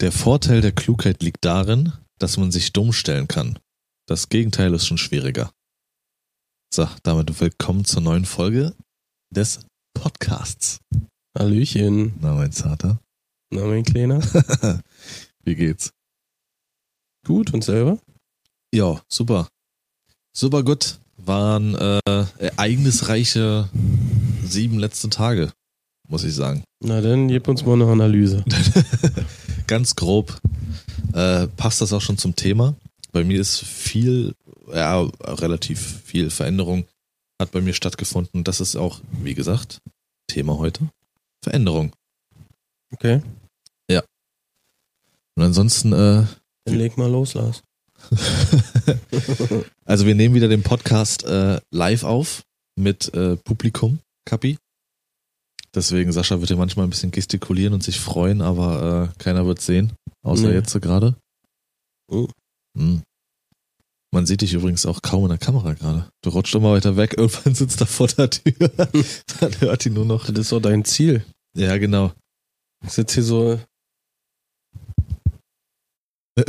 Der Vorteil der Klugheit liegt darin, dass man sich dumm stellen kann. Das Gegenteil ist schon schwieriger. So, damit willkommen zur neuen Folge des Podcasts. Hallöchen. Na, mein Vater. Na, mein Kleiner. Wie geht's? Gut, und selber? Ja, super. Super gut. Waren äh, ereignisreiche sieben letzte Tage, muss ich sagen. Na dann, gib uns mal eine Analyse. Ganz grob äh, passt das auch schon zum Thema. Bei mir ist viel, ja, relativ viel Veränderung hat bei mir stattgefunden. Das ist auch, wie gesagt, Thema heute. Veränderung. Okay. Und ansonsten, äh, Dann leg mal los, Lars. also wir nehmen wieder den Podcast äh, live auf mit äh, Publikum, Kapi. Deswegen, Sascha wird hier manchmal ein bisschen gestikulieren und sich freuen, aber äh, keiner wird sehen, außer Nee. jetzt so gerade. Oh. Hm. Man sieht dich übrigens auch kaum in der Kamera gerade. Du rutscht immer weiter weg, irgendwann sitzt er vor der Tür. Dann hört ihn nur noch. Das ist doch dein Ziel. Ja, genau. Ich sitze hier so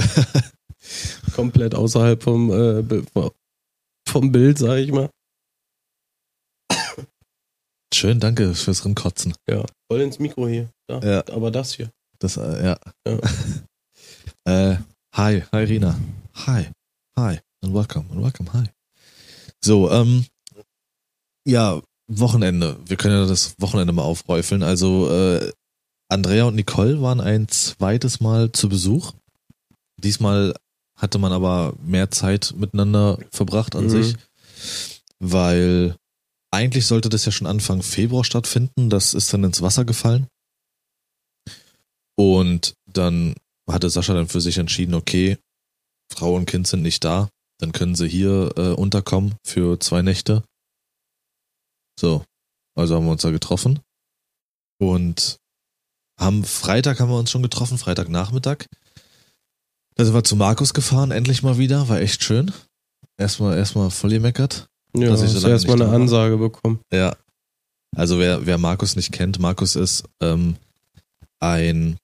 komplett außerhalb vom, äh, vom Bild, sag ich mal. Schön, danke fürs Rinkotzen. Ja. Voll ins Mikro hier. Da. Ja. Aber das hier. Das, äh, ja. Ja. äh, hi, hi Rina. Hi, hi and welcome and welcome, hi. So, ähm, ja, Wochenende. Wir können ja das Wochenende mal aufräufeln. Also, äh, Andrea und Nicole waren ein zweites Mal zu Besuch. Diesmal hatte man aber mehr Zeit miteinander verbracht an Mhm. sich, weil eigentlich sollte das ja schon Anfang Februar stattfinden. Das ist dann ins Wasser gefallen. Und dann hatte Sascha dann für sich entschieden, okay, Frau und Kind sind nicht da, dann können sie hier äh, unterkommen für zwei Nächte. So, also haben wir uns da getroffen und haben Freitag haben wir uns schon getroffen, Freitagnachmittag. Da sind wir zu Markus gefahren, endlich mal wieder, war echt schön. Erstmal erstmal voll gemeckert. Ja, Dass ich so erstmal eine da war. Ansage bekommen. Ja. Also wer, wer Markus nicht kennt, Markus ist ähm, ein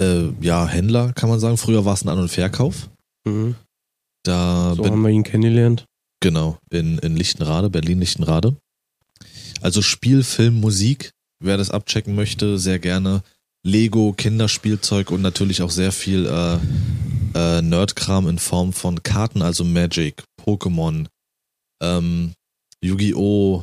äh, ja, Händler, kann man sagen. Früher war es ein An- und Verkauf. Mhm. Da So bin, haben wir ihn kennengelernt. genau, in, in Lichtenrade, Berlin-Lichtenrade. Also Spiel, Film, Musik, wer das abchecken möchte, sehr gerne. Lego, Kinderspielzeug und natürlich auch sehr viel äh, äh, Nerdkram in Form von Karten, also Magic, Pokémon, ähm, Yu-Gi-Oh!,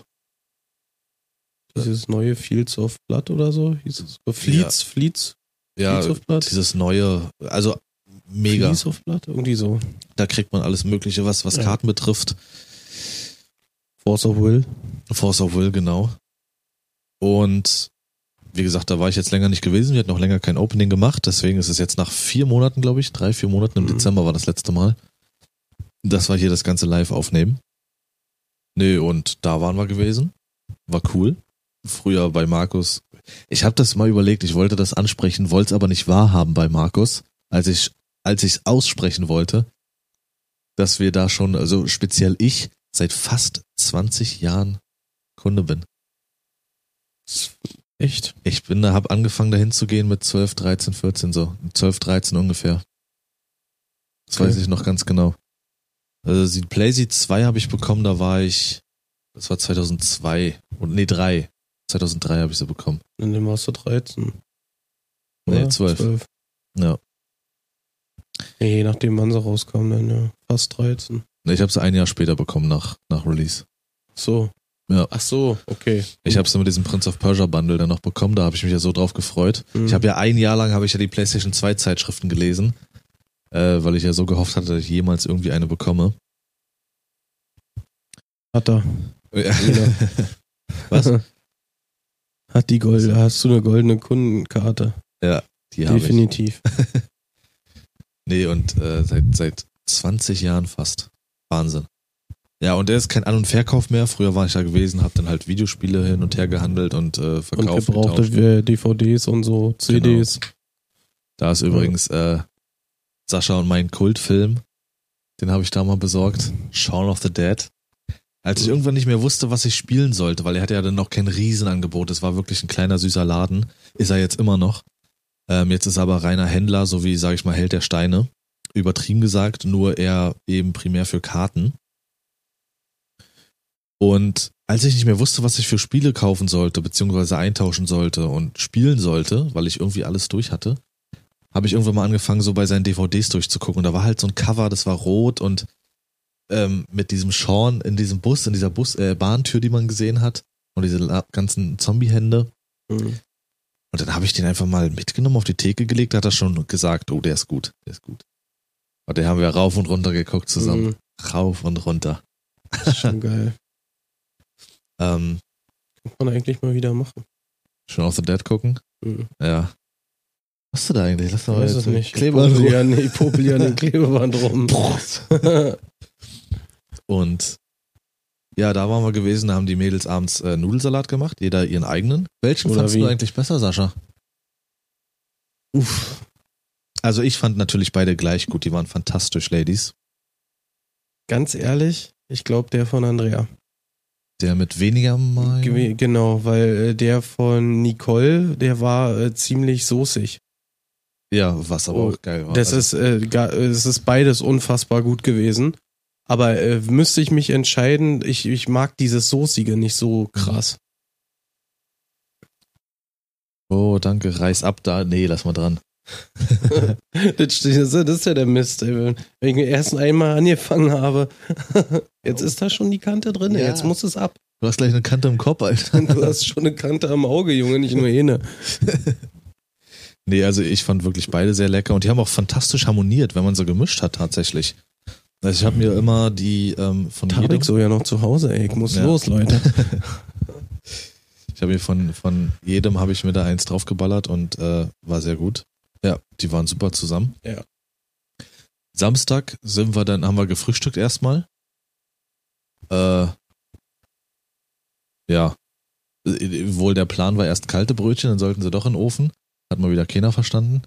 Dieses neue Fields of Blood oder so hieß es. Oder Fleets, Fleets, ja, Fleets of Blood. dieses neue, also mega. Fleets of Blood, irgendwie so. Da kriegt man alles Mögliche, was, was Ja. Karten betrifft. Force of Will. Force of Will, genau. Und wie gesagt, da war ich jetzt länger nicht gewesen. Wir hatten noch länger kein Opening gemacht. Deswegen ist es jetzt nach vier Monaten, glaube ich, drei, vier Monaten im Mhm. Dezember war das letzte Mal. Das war hier das ganze live aufnehmen. Nö, und da waren wir gewesen. War cool. Früher bei Markus. Ich habe das mal überlegt, ich wollte das ansprechen, wollte es aber nicht wahrhaben bei Markus, als ich als ich es aussprechen wollte, dass wir da schon, also speziell ich, seit fast 20 Jahren Kunde bin. Echt? Ich bin da, hab angefangen dahin zu gehen mit 12, 13, 14 so. 12, 13 ungefähr. Das Okay. weiß ich noch ganz genau. Also die PlayStation 2 habe ich bekommen, da war ich, das war 2002 und nee 3. 2003 habe ich sie bekommen. Und dann warst du 13. Nee, Oder? 12. Ja. Ja, je nachdem, wann sie rauskam, dann ja. Fast 13. Nee, Ich habe sie ein Jahr später bekommen nach, nach Release. So. Ja. Ach so, okay. Ich habe sie mit diesem Prince of Persia Bundle dann noch bekommen, da habe ich mich ja so drauf gefreut. Mhm. Ich habe ja ein Jahr lang habe ich ja die PlayStation 2 Zeitschriften gelesen, äh, weil ich ja so gehofft hatte, dass ich jemals irgendwie eine bekomme. Hat er. Ja. Was? Hat die goldene, hast du eine goldene Kundenkarte? Die habe ich. Definitiv. Nee, und äh, seit, seit 20 Jahren fast. Wahnsinn. Ja, und der ist kein An- und Verkauf mehr. Früher war ich da gewesen, habe dann halt Videospiele hin und her gehandelt und äh, Und verkauft. gebrauchte getauscht. äh, DVDs und so, CDs. Da ist übrigens äh, Sascha und mein Kultfilm. Den habe ich da mal besorgt. Shaun of the Dead. Als ich irgendwann nicht mehr wusste, was ich spielen sollte, weil er hatte ja dann noch kein Riesenangebot. Es war wirklich ein kleiner süßer Laden. Ist er jetzt immer noch. Ähm, jetzt ist er aber reiner Händler, so wie, sag ich mal, Held der Steine. Übertrieben gesagt, nur er eben primär für Karten. Und als ich nicht mehr wusste, was ich für Spiele kaufen sollte, beziehungsweise eintauschen sollte und spielen sollte, weil ich irgendwie alles durch hatte, habe ich irgendwann mal angefangen, so bei seinen DVDs durchzugucken. Und da war halt so ein Cover, das war rot und ähm, mit diesem Sean in diesem Bus, in dieser Bus, äh, Bahntür, die man gesehen hat, und diese ganzen Zombie-Hände. Mhm. Und dann habe ich den einfach mal mitgenommen, auf die Theke gelegt, hat er schon gesagt, oh, der ist gut, der ist gut. Und den haben wir rauf und runter geguckt zusammen. Mhm. Rauf und runter. Das ist schon geil. ähm, Kann man eigentlich mal wieder machen. Schon of the Dead gucken? Mhm. Ja. Was hast du da eigentlich? Lass mal weiß es nicht. Klebeband ja, ich ja den Klebeband rum. und ja, da waren wir gewesen, da haben die Mädels abends äh, Nudelsalat gemacht, jeder ihren eigenen. Welchen Oder fandest wie? du eigentlich besser, Sascha? Uff. Also ich fand natürlich beide gleich gut, die waren fantastisch, Ladies. Ganz ehrlich, ich glaube der von Andrea. Der mit weniger Mal. Genau, weil äh, der von Nicole, der war äh, ziemlich soßig. Ja, was aber oh, auch geil war. Das also. ist, äh, es ist beides unfassbar gut gewesen. Aber äh, müsste ich mich entscheiden, ich, ich mag dieses Soßige nicht so krass. Oh, danke, reiß ab da. Nee, lass mal dran. das, ist ja der Mist, ey. Wenn ich erst einmal angefangen habe. Jetzt ist da schon die Kante drin, ja. jetzt muss es ab. Du hast gleich eine Kante im Kopf, Alter. Du hast schon eine Kante am Auge, Junge, nicht nur eine. nee, also ich fand wirklich beide sehr lecker und die haben auch fantastisch harmoniert, wenn man so gemischt hat tatsächlich. Also ich habe mir immer die ähm, von Hab ich so ja noch zu Hause, ey. Ich muss ja. los, Leute. ich habe mir von, von jedem habe ich mir da eins draufgeballert und äh, war sehr gut. Ja, die waren super zusammen. Ja. Samstag sind wir dann, haben wir gefrühstückt erstmal. Äh, ja. Wohl der Plan war erst kalte Brötchen, dann sollten sie doch in den Ofen. Hat mal wieder keiner verstanden.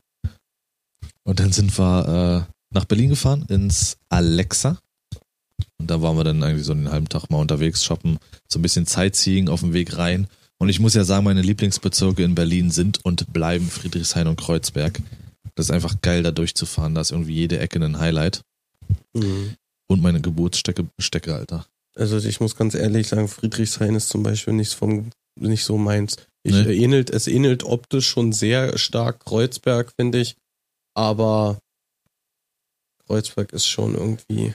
Und dann sind wir äh, nach Berlin gefahren, ins Alexa. Und da waren wir dann eigentlich so einen halben Tag mal unterwegs, shoppen, so ein bisschen Sightseeing auf dem Weg rein. Und ich muss ja sagen, meine Lieblingsbezirke in Berlin sind und bleiben Friedrichshain und Kreuzberg. Das ist einfach geil, da durchzufahren. Da ist irgendwie jede Ecke ein Highlight. Mhm. Und meine Geburtsstecke, Stecke, Alter. Also ich muss ganz ehrlich sagen, Friedrichshain ist zum Beispiel nicht vom, nicht so meins. Ich nee. ähnelt, es ähnelt optisch schon sehr stark Kreuzberg, finde ich. Aber Kreuzberg ist schon irgendwie.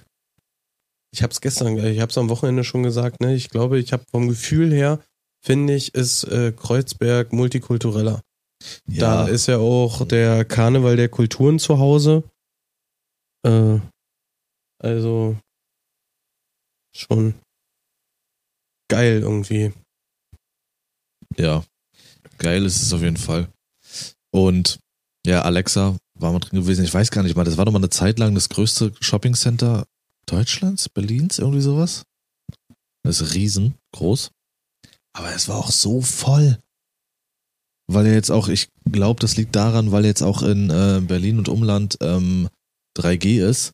Ich habe es gestern, ich habe es am Wochenende schon gesagt. Ne, ich glaube, ich habe vom Gefühl her finde ich ist äh, Kreuzberg multikultureller. Ja. Da ist ja auch der Karneval der Kulturen zu Hause. Äh, also schon geil irgendwie. Ja, geil ist es auf jeden Fall. Und ja, Alexa war mal drin gewesen. Ich weiß gar nicht mal. Das war doch mal eine Zeit lang das größte Shoppingcenter Deutschlands, Berlins, irgendwie sowas. Das ist riesengroß. Aber es war auch so voll. Weil jetzt auch, ich glaube, das liegt daran, weil jetzt auch in äh, Berlin und Umland ähm, 3G ist,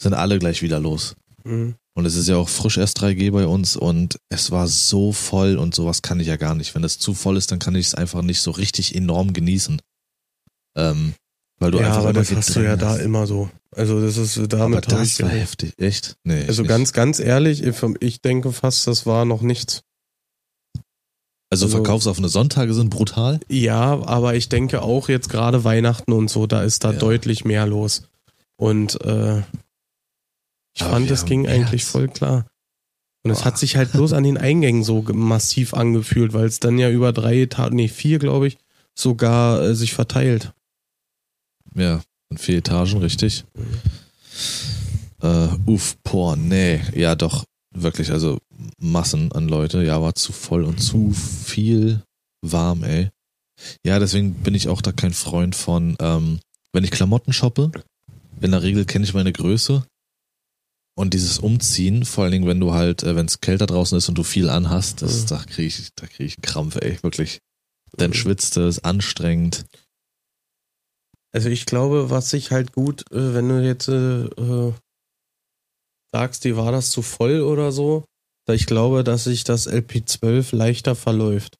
sind alle gleich wieder los. Mhm. Und es ist ja auch frisch erst 3G bei uns und es war so voll und sowas kann ich ja gar nicht. Wenn es zu voll ist, dann kann ich es einfach nicht so richtig enorm genießen. Ähm, weil du ja, einfach aber das hast du ja hast. da immer so. Also das ist damit aber das war heftig, echt? Nee. Also ganz, ganz ehrlich, ich denke fast, das war noch nichts. Also, also verkaufsoffene Sonntage sind brutal? Ja, aber ich denke auch jetzt gerade Weihnachten und so, da ist da ja. deutlich mehr los. Und äh, ich aber fand, das ging März. eigentlich voll klar. Und es hat sich halt bloß an den Eingängen so massiv angefühlt, weil es dann ja über drei Etagen, nee, vier, glaube ich, sogar äh, sich verteilt. Ja, in vier Etagen, richtig. Mhm. Äh, uff, boah, nee, ja doch, wirklich, also Massen an Leute, ja, war zu voll und zu viel warm, ey. Ja, deswegen bin ich auch da kein Freund von, ähm, wenn ich Klamotten shoppe, in der Regel kenne ich meine Größe und dieses Umziehen, vor allen Dingen, wenn du halt, äh, wenn es kälter draußen ist und du viel anhast, das, mhm. da kriege ich, da kriege ich Krampf, ey, wirklich. Dann mhm. schwitzt es, anstrengend. Also ich glaube, was sich halt gut, äh, wenn du jetzt äh, äh, sagst, die war das zu voll oder so, ich glaube, dass sich das LP12 leichter verläuft.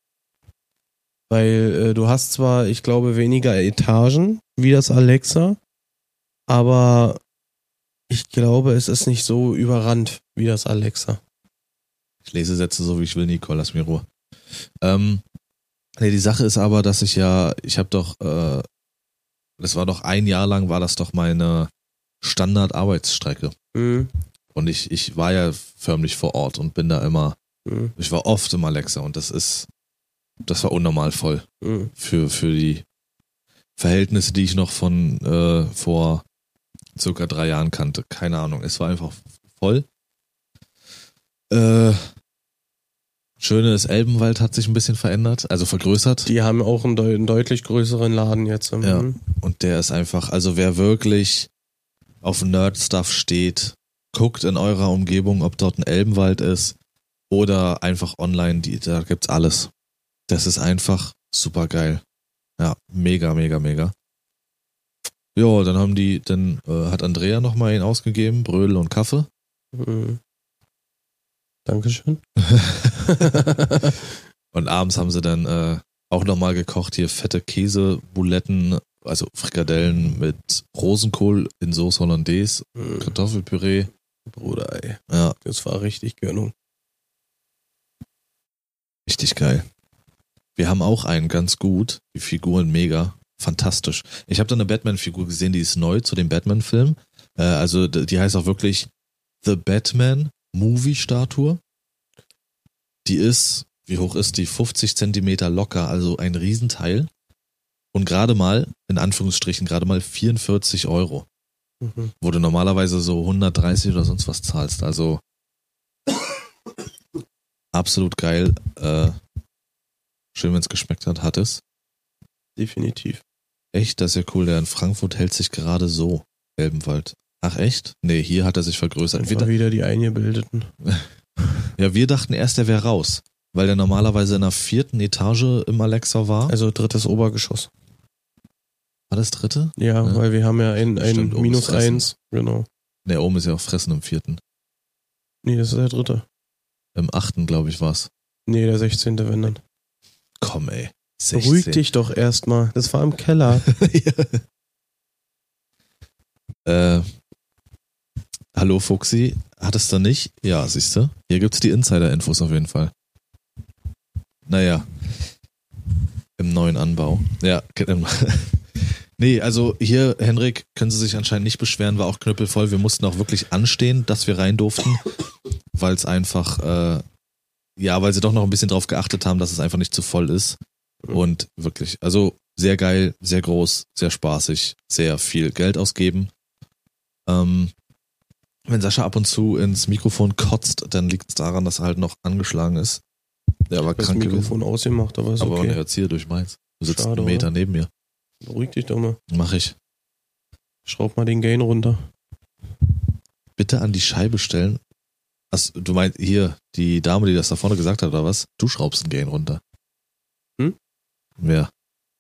Weil äh, du hast zwar, ich glaube, weniger Etagen wie das Alexa, aber ich glaube, es ist nicht so überrannt wie das Alexa. Ich lese Sätze so, wie ich will, Nicole, lass mir Ruhe. Ähm, nee, die Sache ist aber, dass ich ja, ich habe doch, äh, das war doch ein Jahr lang, war das doch meine Standard-Arbeitsstrecke. Mhm. Und ich, ich war ja förmlich vor Ort und bin da immer, Mhm. ich war oft im Alexa und das ist, das war unnormal voll Mhm. für, für die Verhältnisse, die ich noch von äh, vor circa drei Jahren kannte. Keine Ahnung, es war einfach voll. Äh, Schöne ist, Elbenwald hat sich ein bisschen verändert, also vergrößert. Die haben auch einen, deu einen deutlich größeren Laden jetzt. Mhm. Ja. Und der ist einfach, also wer wirklich auf Nerd-Stuff steht, guckt in eurer Umgebung, ob dort ein Elbenwald ist oder einfach online, die, da gibt's alles. Das ist einfach super geil. Ja, mega, mega, mega. Ja, dann haben die, dann äh, hat Andrea nochmal ihn ausgegeben, Brödel und Kaffee. Mhm. Dankeschön. Und abends haben sie dann äh, auch nochmal gekocht, hier fette Käsebuletten, also Frikadellen mit Rosenkohl in Sauce Hollandaise, Mhm. Kartoffelpüree. Bruder, ey. Ja, Das war richtig Gönnung. richtig geil. Wir haben auch einen ganz gut, die Figuren mega, fantastisch. Ich habe da eine Batman-Figur gesehen, die ist neu zu dem Batman-Film. Äh, also die heißt auch wirklich The Batman Movie-Statue. Die ist, wie hoch ist die? 50 Zentimeter locker, also ein Riesenteil. Und gerade mal, in Anführungsstrichen, gerade mal 44 Euro. Mhm. Wo du normalerweise so 130 oder sonst was zahlst. Also absolut geil. Äh, schön, wenn es geschmeckt hat, hat es. Definitiv. Echt, das ist ja cool. Der in Frankfurt hält sich gerade so. Elbenwald. Ach echt? Nee, hier hat er sich vergrößert. Wir, wieder die Eingebildeten. ja, wir dachten erst, er wäre raus. Weil der normalerweise in der vierten Etage im Alexa war. Also drittes Obergeschoss. War das dritte? Ja, Ja. weil wir haben ja ein, ein Stimmt, Minus eins. Genau. Nee, oben ist ja auch Fressen im vierten. Nee, das ist der dritte. Im achten, glaube ich, war's. Nee, der 16. wenn dann. Komm, ey. Beruhig dich doch erstmal. Das war im Keller. äh, hallo Fuxi, hattest du nicht? Ja, siehst du. Hier gibt's die Insider-Infos auf jeden Fall. Naja. Im neuen Anbau. Ja, Nee, also hier, Henrik, können Sie sich anscheinend nicht beschweren, war auch knüppelvoll. Wir mussten auch wirklich anstehen, dass wir rein durften, weil es einfach, äh, ja, weil sie doch noch ein bisschen drauf geachtet haben, dass es einfach nicht zu voll ist. Und wirklich, also sehr geil, sehr groß, sehr spaßig, sehr viel Geld ausgeben. Ähm, wenn Sascha ab und zu ins Mikrofon kotzt, dann liegt es daran, dass er halt noch angeschlagen ist. Der war das krank gewesen. Mikrofon ausgemacht, aber ist Aber okay. er hört hier durch meins. Du sitzt Schade, einen Meter neben mir. Beruhig dich doch mal. Mach ich. Schraub mal den Gain runter. Bitte an die Scheibe stellen. Was, du meinst hier, die Dame, die das da vorne gesagt hat, oder was? Du schraubst den Gain runter. Ja.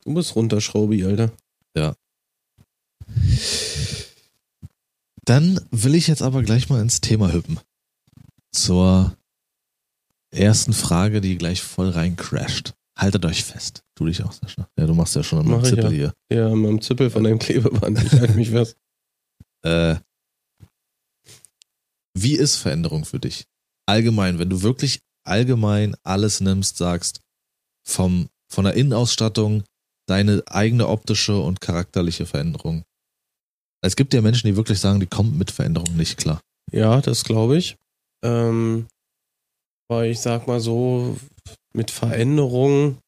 Du bist runterschraubi, Alter. Dann will ich jetzt aber gleich mal ins Thema hüppen. Zur ersten Frage, die gleich voll rein crasht. Haltet euch fest. Du dich auch, Sascha. Ja, du machst ja schon ich Zippel ja. hier. Ja, dem Zippel von deinem Klebeband. Ich halte mich fest. Äh, wie ist Veränderung für dich? Allgemein, wenn du wirklich allgemein alles nimmst, sagst, vom, von der Innenausstattung, deine eigene optische und charakterliche Veränderung. Es gibt ja Menschen, die wirklich sagen, die kommen mit Veränderung nicht klar. Ja, das glaube ich. Ähm, weil ich sag mal so, mit Veränderung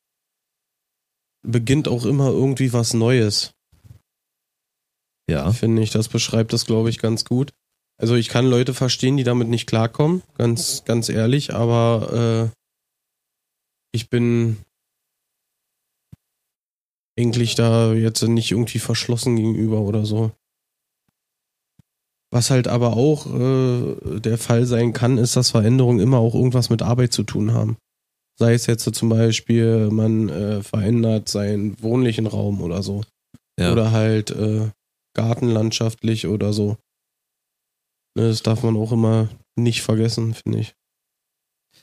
beginnt auch immer irgendwie was Neues, Ja. finde ich. Das beschreibt das, glaube ich, ganz gut. Also ich kann Leute verstehen, die damit nicht klarkommen, ganz, ganz ehrlich, aber äh, ich bin eigentlich da jetzt nicht irgendwie verschlossen gegenüber oder so. Was halt aber auch äh, der Fall sein kann, ist, dass Veränderungen immer auch irgendwas mit Arbeit zu tun haben. Sei es jetzt so zum Beispiel, man äh, verändert seinen wohnlichen Raum oder so. Ja. Oder halt äh, gartenlandschaftlich oder so. Ne, Das darf man auch immer nicht vergessen, finde ich.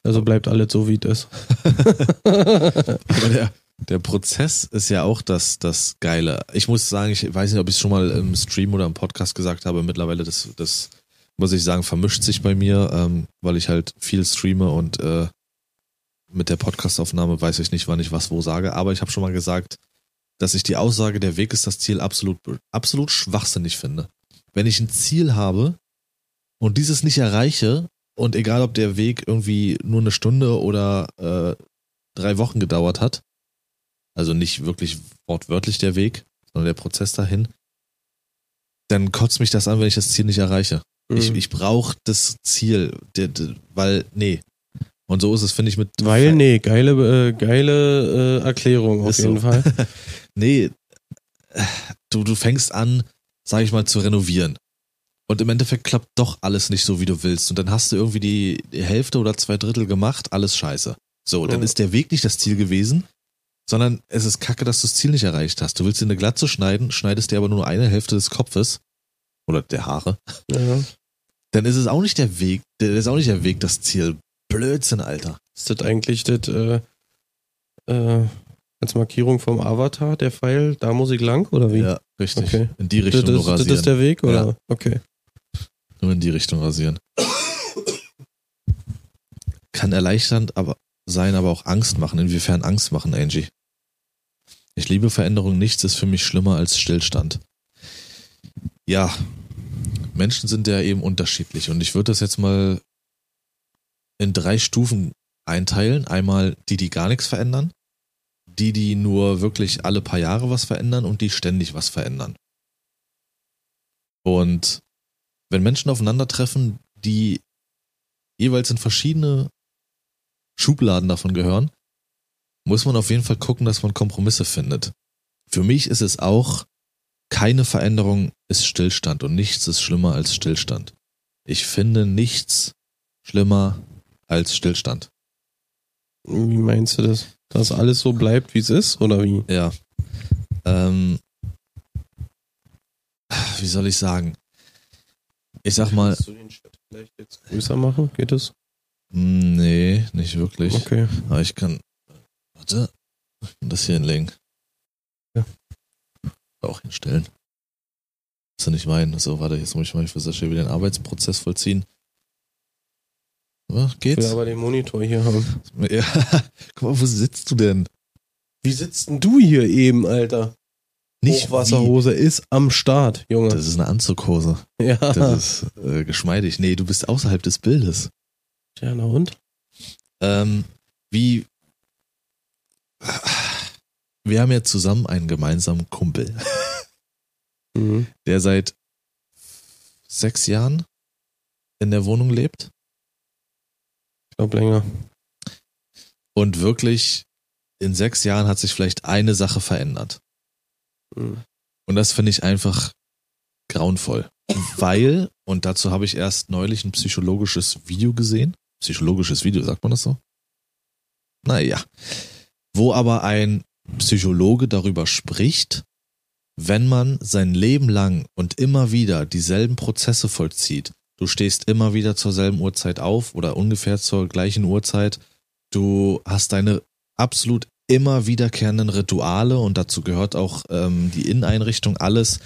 Also bleibt alles so, wie es ist. Aber der, der Prozess ist ja auch das, das Geile. Ich muss sagen, ich weiß nicht, ob ich es schon mal im Stream oder im Podcast gesagt habe. Mittlerweile, das, das muss ich sagen, vermischt sich bei mir, ähm, weil ich halt viel streame und äh, mit der Podcastaufnahme weiß ich nicht, wann ich was wo sage. Aber ich habe schon mal gesagt, dass ich die Aussage, der Weg ist das Ziel, absolut, absolut schwachsinnig finde. Wenn ich ein Ziel habe und dieses nicht erreiche, und egal ob der Weg irgendwie nur eine Stunde oder äh, drei Wochen gedauert hat, also nicht wirklich wortwörtlich der Weg, sondern der Prozess dahin, dann kotzt mich das an, wenn ich das Ziel nicht erreiche. Mhm. Ich, ich brauche das Ziel, weil, nee. Und so ist es, finde ich, mit. Weil, nee, geile, äh, geile äh, Erklärung auf jeden so. Fall. nee, du, du fängst an, sag ich mal, zu renovieren. Und im Endeffekt klappt doch alles nicht so, wie du willst. Und dann hast du irgendwie die Hälfte oder zwei Drittel gemacht, alles scheiße. So, dann ist der Weg nicht das Ziel gewesen, sondern es ist kacke, dass du das Ziel nicht erreicht hast. Du willst dir eine Glatze schneiden, schneidest dir aber nur eine Hälfte des Kopfes oder der Haare. Ja. Dann ist es auch nicht der Weg, der ist auch nicht der Weg, das Ziel. Blödsinn, Alter. Ist das eigentlich das, äh, äh, als Markierung vom Avatar, der Pfeil, da muss ich lang, oder wie? Ja, richtig. Okay. In die Richtung das, rasieren. Das ist der Weg, oder? Ja. Okay. Nur in die Richtung rasieren. Kann erleichternd aber sein, aber auch Angst machen. Inwiefern Angst machen, Angie? Ich liebe Veränderung. Nichts ist für mich schlimmer als Stillstand. Ja, Menschen sind ja eben unterschiedlich und ich würde das jetzt mal in drei Stufen einteilen. Einmal die, die gar nichts verändern, die, die nur wirklich alle paar Jahre was verändern und die ständig was verändern. Und wenn Menschen aufeinandertreffen, die jeweils in verschiedene Schubladen davon gehören, muss man auf jeden Fall gucken, dass man Kompromisse findet. Für mich ist es auch, keine Veränderung ist Stillstand und nichts ist schlimmer als Stillstand. Ich finde nichts schlimmer als Stillstand. Wie meinst du das? Dass alles so bleibt, wie es ist, oder wie? Ja. Ähm, wie soll ich sagen? Ich sag mal. Kannst du den Chat vielleicht jetzt größer machen? Geht es? Nee, nicht wirklich. Okay. Aber ich kann. Warte. Das hier hinlegen. Ja. Auch hinstellen. Was du nicht meinen. So, warte, jetzt muss ich mal für Sascha wieder den Arbeitsprozess vollziehen. Ja, geht's? Ich will aber den Monitor hier haben. Ja, guck mal, wo sitzt du denn? Wie sitzt denn du hier eben, Alter? Nicht Hochwasserhose wie. ist am Start, Junge. Das ist eine Anzughose. Ja. Das ist äh, geschmeidig. Nee, du bist außerhalb des Bildes. Ja, na und? Ähm, wie. Wir haben ja zusammen einen gemeinsamen Kumpel, mhm. der seit sechs Jahren in der Wohnung lebt. Ich glaube länger. Und wirklich in sechs Jahren hat sich vielleicht eine Sache verändert. Mhm. Und das finde ich einfach grauenvoll. Weil, und dazu habe ich erst neulich ein psychologisches Video gesehen. Psychologisches Video, sagt man das so? Naja. Wo aber ein Psychologe darüber spricht, wenn man sein Leben lang und immer wieder dieselben Prozesse vollzieht, du stehst immer wieder zur selben Uhrzeit auf oder ungefähr zur gleichen Uhrzeit, du hast deine absolut immer wiederkehrenden Rituale und dazu gehört auch ähm, die Inneneinrichtung, alles,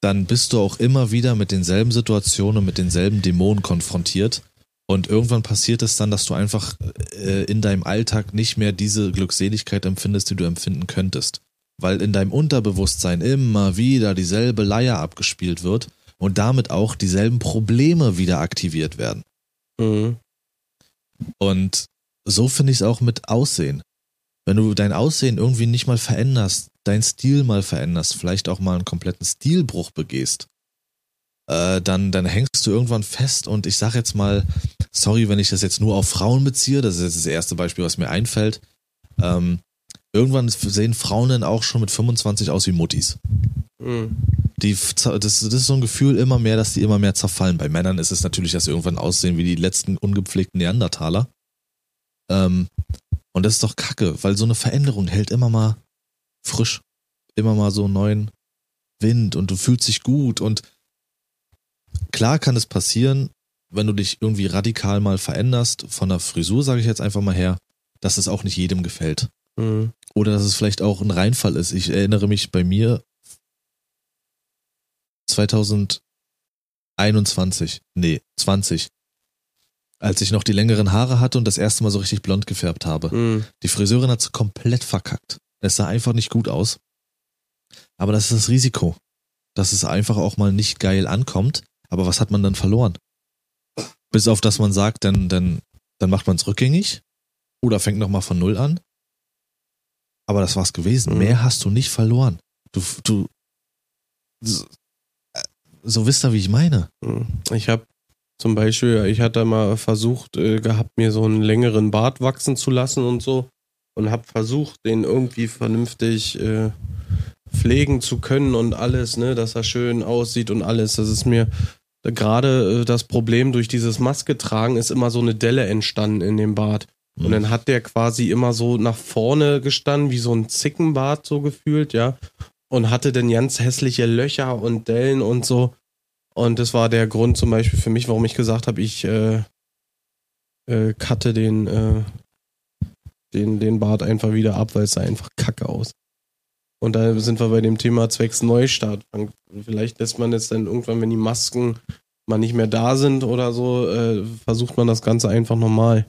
dann bist du auch immer wieder mit denselben Situationen und mit denselben Dämonen konfrontiert. Und irgendwann passiert es dann, dass du einfach äh, in deinem Alltag nicht mehr diese Glückseligkeit empfindest, die du empfinden könntest. Weil in deinem Unterbewusstsein immer wieder dieselbe Leier abgespielt wird und damit auch dieselben Probleme wieder aktiviert werden. Mhm. Und so finde ich es auch mit Aussehen wenn du dein Aussehen irgendwie nicht mal veränderst, dein Stil mal veränderst, vielleicht auch mal einen kompletten Stilbruch begehst, äh, dann, dann hängst du irgendwann fest und ich sag jetzt mal, sorry, wenn ich das jetzt nur auf Frauen beziehe, das ist jetzt das erste Beispiel, was mir einfällt, ähm, irgendwann sehen Frauen dann auch schon mit 25 aus wie Muttis. Mhm. Die, das, das ist so ein Gefühl immer mehr, dass die immer mehr zerfallen. Bei Männern ist es natürlich, dass sie irgendwann aussehen wie die letzten ungepflegten Neandertaler. Ähm, und das ist doch kacke, weil so eine Veränderung hält immer mal frisch. Immer mal so einen neuen Wind und du fühlst dich gut. Und klar kann es passieren, wenn du dich irgendwie radikal mal veränderst, von der Frisur, sage ich jetzt einfach mal her, dass es auch nicht jedem gefällt. Mhm. Oder dass es vielleicht auch ein Reinfall ist. Ich erinnere mich bei mir 2021, nee, 20, als ich noch die längeren Haare hatte und das erste Mal so richtig blond gefärbt habe. Mhm. Die Friseurin hat es komplett verkackt. Es sah einfach nicht gut aus. Aber das ist das Risiko, dass es einfach auch mal nicht geil ankommt. Aber was hat man dann verloren? Bis auf dass man sagt, dann, dann, dann macht man es rückgängig oder fängt nochmal von Null an. Aber das war's gewesen. Mhm. Mehr hast du nicht verloren. Du, du, so, so wisst ihr, wie ich meine. Mhm. Ich habe zum Beispiel, ich hatte mal versucht äh, gehabt, mir so einen längeren Bart wachsen zu lassen und so und habe versucht, den irgendwie vernünftig äh, pflegen zu können und alles, ne, dass er schön aussieht und alles. Das ist mir gerade äh, das Problem durch dieses Maske tragen ist immer so eine Delle entstanden in dem Bart. Und dann hat der quasi immer so nach vorne gestanden, wie so ein Zickenbart so gefühlt, ja. Und hatte dann ganz hässliche Löcher und Dellen und so. Und das war der Grund zum Beispiel für mich, warum ich gesagt habe, ich äh, äh, cutte den, äh, den, den Bart einfach wieder ab, weil es sah einfach kacke aus. Und da sind wir bei dem Thema zwecks Neustart. Vielleicht lässt man jetzt dann irgendwann, wenn die Masken mal nicht mehr da sind oder so, äh, versucht man das Ganze einfach normal.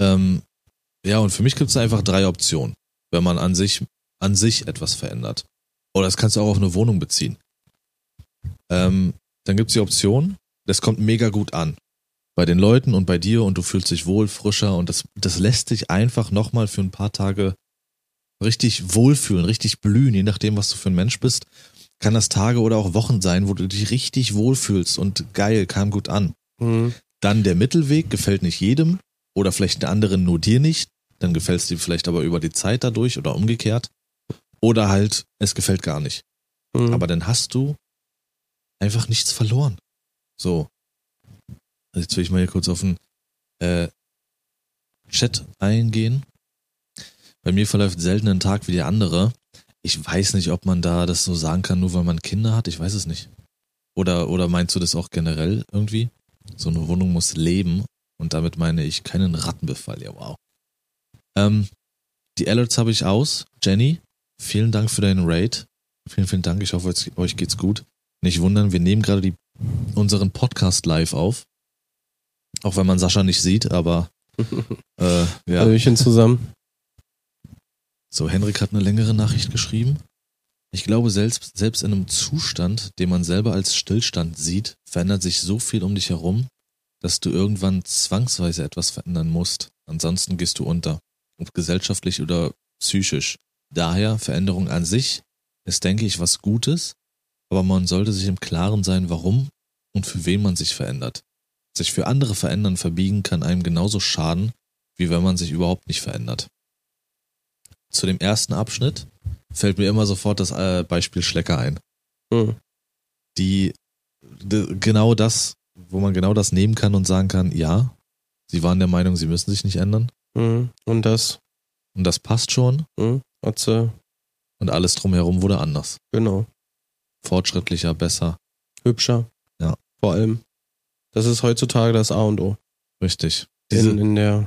Ähm, ja, und für mich gibt es einfach drei Optionen, wenn man an sich, an sich etwas verändert. Oder das kannst du auch auf eine Wohnung beziehen. Ähm, dann gibt's die Option, das kommt mega gut an. Bei den Leuten und bei dir und du fühlst dich wohl, frischer und das, das lässt dich einfach nochmal für ein paar Tage richtig wohlfühlen, richtig blühen, je nachdem, was du für ein Mensch bist. Kann das Tage oder auch Wochen sein, wo du dich richtig wohlfühlst und geil, kam gut an. Mhm. Dann der Mittelweg gefällt nicht jedem oder vielleicht der anderen nur dir nicht, dann gefällt es dir vielleicht aber über die Zeit dadurch oder umgekehrt. Oder halt, es gefällt gar nicht. Mhm. Aber dann hast du einfach nichts verloren. So. Also jetzt will ich mal hier kurz auf den äh, Chat eingehen. Bei mir verläuft selten ein Tag wie der andere. Ich weiß nicht, ob man da das so sagen kann, nur weil man Kinder hat. Ich weiß es nicht. Oder, oder meinst du das auch generell irgendwie? So eine Wohnung muss leben. Und damit meine ich keinen Rattenbefall. Ja, wow. Ähm, die Alerts habe ich aus. Jenny, vielen Dank für deinen Raid. Vielen, vielen Dank. Ich hoffe, euch geht's gut. Nicht wundern, wir nehmen gerade die, unseren Podcast live auf. Auch wenn man Sascha nicht sieht, aber äh, ja. Hallöchen zusammen. So, Henrik hat eine längere Nachricht geschrieben. Ich glaube, selbst, selbst in einem Zustand, den man selber als Stillstand sieht, verändert sich so viel um dich herum, dass du irgendwann zwangsweise etwas verändern musst. Ansonsten gehst du unter. Ob gesellschaftlich oder psychisch. Daher, Veränderung an sich ist, denke ich, was Gutes, aber man sollte sich im Klaren sein, warum und für wen man sich verändert. Sich für andere verändern, verbiegen kann einem genauso schaden, wie wenn man sich überhaupt nicht verändert. Zu dem ersten Abschnitt fällt mir immer sofort das äh, Beispiel Schlecker ein. Mhm. Die, genau das, wo man genau das nehmen kann und sagen kann, ja, sie waren der Meinung, sie müssen sich nicht ändern. Mhm. Und das, Und das passt schon. mhm. hat sie, Und alles drumherum wurde anders. genau, Fortschrittlicher, besser. hübscher. Ja. Vor allem. Das ist heutzutage das A und O. Richtig. Diese, In, in der,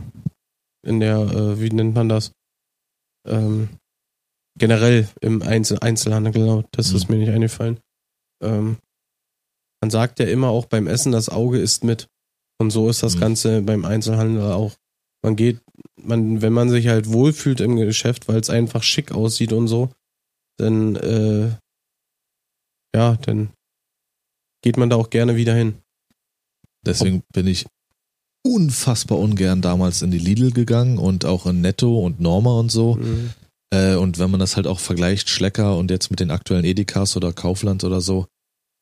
in der, äh, wie nennt man das? Ähm, generell im Einzel Einzelhandel, genau, das Mhm. ist mir nicht eingefallen. Ähm, man sagt ja immer auch beim Essen, das Auge isst mit. Und so ist das Mhm. Ganze beim Einzelhandel auch. Man geht, man, wenn man sich halt wohlfühlt im Geschäft, weil es einfach schick aussieht und so, dann, äh, ja, dann geht man da auch gerne wieder hin. deswegen bin ich unfassbar ungern damals in die Lidl gegangen und auch in Netto und Norma und so. Mhm. Äh, und wenn man das halt auch vergleicht, Schlecker und jetzt mit den aktuellen Edekas oder Kaufland oder so,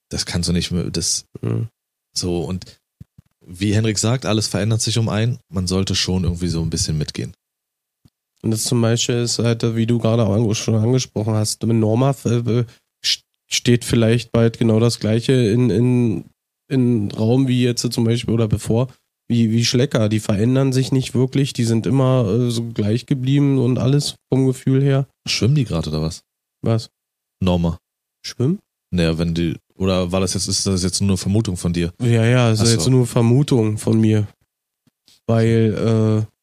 das kannst du nicht mehr, das Mhm. so und wie Henrik sagt, alles verändert sich um ein. Man sollte schon irgendwie so ein bisschen mitgehen. Und das zum Beispiel ist halt, wie du gerade auch schon angesprochen hast, mit Norma äh, steht vielleicht bald genau das gleiche in, in, in Raum wie jetzt zum Beispiel oder bevor, wie, wie Schlecker. Die verändern sich nicht wirklich, die sind immer äh, so gleich geblieben und alles vom Gefühl her. Schwimmen die gerade oder was? Was? Norma. Schwimmen? Naja, wenn die, oder war das jetzt, ist das jetzt nur eine Vermutung von dir? Ja, ja, ist so. jetzt nur Vermutung von mir. Weil, äh,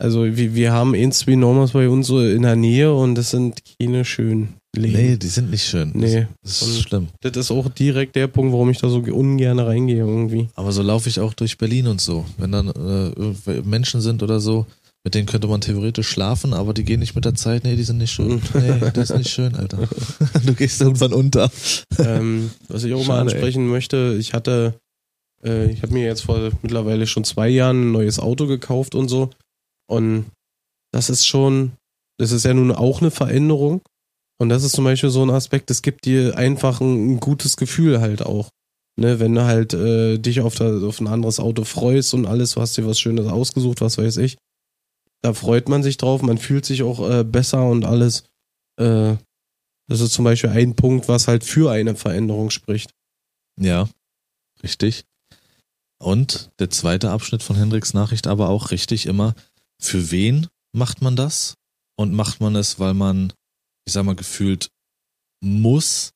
Also wir, wir haben ein, zwei Normas bei uns so in der Nähe und das sind keine schönen Läden. Nee, die sind nicht schön. Nee. Das, das ist schlimm. Das ist auch direkt der Punkt, warum ich da so ungern reingehe irgendwie. Aber so laufe ich auch durch Berlin und so. Wenn dann äh, Menschen sind oder so, mit denen könnte man theoretisch schlafen, aber die gehen nicht mit der Zeit. Nee, die sind nicht schön. Nee, das ist nicht schön, Alter. Du gehst irgendwann unter. Ähm, was ich auch Schade, mal ansprechen ey. möchte, ich hatte, äh, ich habe mir jetzt vor mittlerweile schon zwei Jahren ein neues Auto gekauft und so. Und das ist schon, das ist ja nun auch eine Veränderung. Und das ist zum Beispiel so ein Aspekt, es gibt dir einfach ein, ein gutes Gefühl halt auch. Ne, wenn du halt äh, dich auf, der, auf ein anderes Auto freust und alles, du hast dir was Schönes ausgesucht, was weiß ich. Da freut man sich drauf, man fühlt sich auch äh, besser und alles. Äh, das ist zum Beispiel ein Punkt, was halt für eine Veränderung spricht. Ja, richtig. Und der zweite Abschnitt von Hendriks Nachricht aber auch richtig immer, für wen macht man das? Und macht man es, weil man, ich sag mal, gefühlt muss,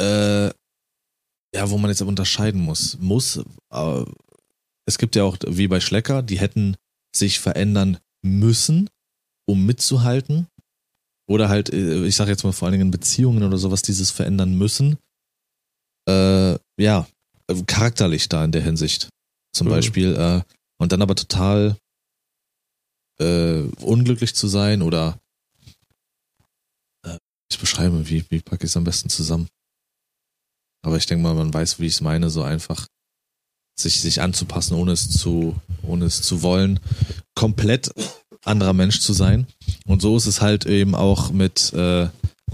äh, ja, wo man jetzt aber unterscheiden muss. Muss, äh, es gibt ja auch, wie bei Schlecker, die hätten sich verändern müssen, um mitzuhalten. Oder halt, äh, ich sag jetzt mal vor allen Dingen in Beziehungen oder sowas, dieses verändern müssen. Äh, ja, charakterlich da in der Hinsicht. Zum mhm. Beispiel, äh, und dann aber total äh, unglücklich zu sein oder ich beschreibe, wie, wie packe ich es am besten zusammen. Aber ich denke mal, man weiß, wie ich es meine, so einfach sich, sich anzupassen, ohne es zu, ohne es zu wollen, komplett anderer Mensch zu sein. Und so ist es halt eben auch mit äh,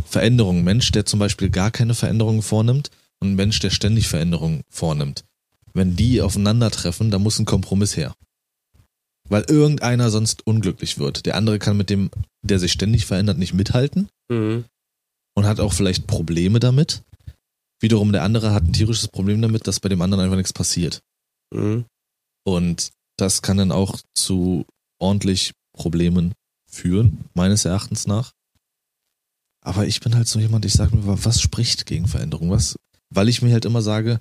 Veränderungen. Mensch, der zum Beispiel gar keine Veränderungen vornimmt und ein Mensch, der ständig Veränderungen vornimmt. Wenn die aufeinandertreffen, dann muss ein Kompromiss her weil irgendeiner sonst unglücklich wird. Der andere kann mit dem, der sich ständig verändert, nicht mithalten mhm. Und hat auch vielleicht Probleme damit. Wiederum der andere hat ein tierisches Problem damit, dass bei dem anderen einfach nichts passiert. Mhm. Und das kann dann auch zu ordentlich Problemen führen, meines Erachtens nach. Aber ich bin halt so jemand, ich sage mir, was spricht gegen Veränderung? Was, weil ich mir halt immer sage,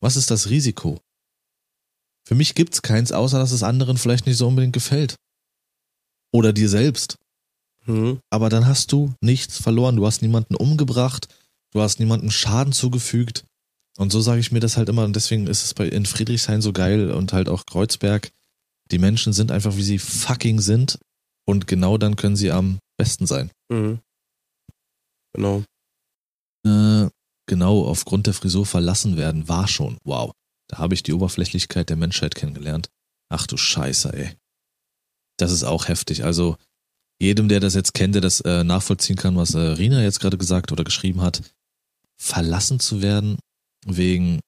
was ist das Risiko? Für mich gibt's keins, außer dass es anderen vielleicht nicht so unbedingt gefällt. Oder dir selbst. Mhm. Aber dann hast du nichts verloren. Du hast niemanden umgebracht. Du hast niemandem Schaden zugefügt. Und so sage ich mir das halt immer. Und deswegen ist es bei in Friedrichshain so geil und halt auch Kreuzberg. Die Menschen sind einfach, wie sie fucking sind. Und genau dann können sie am besten sein. Mhm. Genau. Äh, genau, aufgrund der Frisur verlassen werden war schon. Wow. Da habe ich die Oberflächlichkeit der Menschheit kennengelernt. Ach du Scheiße, ey. Das ist auch heftig. Also jedem, der das jetzt kennt, der das äh, nachvollziehen kann, was äh, Rina jetzt gerade gesagt oder geschrieben hat, verlassen zu werden wegen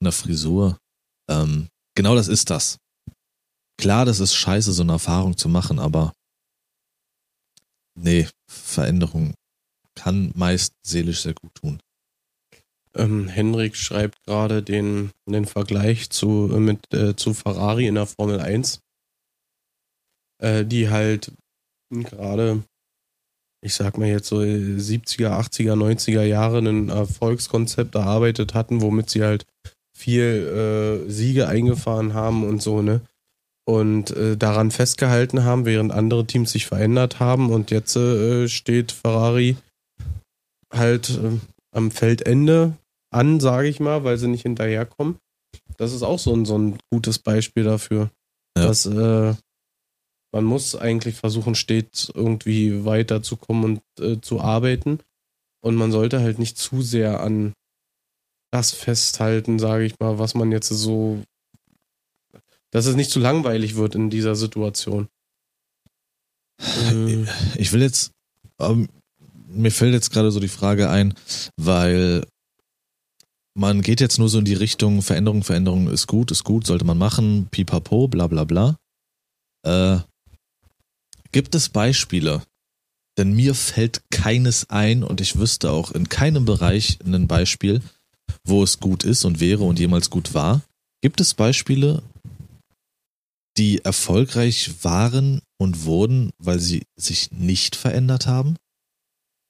einer Frisur. Ähm, genau das ist das. Klar, das ist scheiße, so eine Erfahrung zu machen, aber nee, Veränderung kann meist seelisch sehr gut tun. Ähm, Henrik schreibt gerade den, den Vergleich zu, äh, mit, äh, zu Ferrari in der Formel 1, äh, die halt gerade, ich sag mal jetzt so 70er, 80er, 90er Jahre ein Erfolgskonzept erarbeitet hatten, womit sie halt viel äh, Siege eingefahren haben und so, ne? Und äh, daran festgehalten haben, während andere Teams sich verändert haben und jetzt äh, steht Ferrari halt äh, am Feldende an, sage ich mal, weil sie nicht hinterherkommen. Das ist auch so ein, so ein gutes Beispiel dafür, ja. dass äh, man muss eigentlich versuchen, stets irgendwie weiterzukommen und äh, zu arbeiten. Und man sollte halt nicht zu sehr an das festhalten, sage ich mal, was man jetzt so, dass es nicht zu langweilig wird in dieser Situation. Ich will jetzt, ähm, mir fällt jetzt gerade so die Frage ein, weil man geht jetzt nur so in die Richtung Veränderung, Veränderung ist gut, ist gut, sollte man machen, pipapo, bla bla bla. Äh, gibt es Beispiele? Denn mir fällt keines ein und ich wüsste auch in keinem Bereich ein Beispiel, wo es gut ist und wäre und jemals gut war. Gibt es Beispiele, die erfolgreich waren und wurden, weil sie sich nicht verändert haben?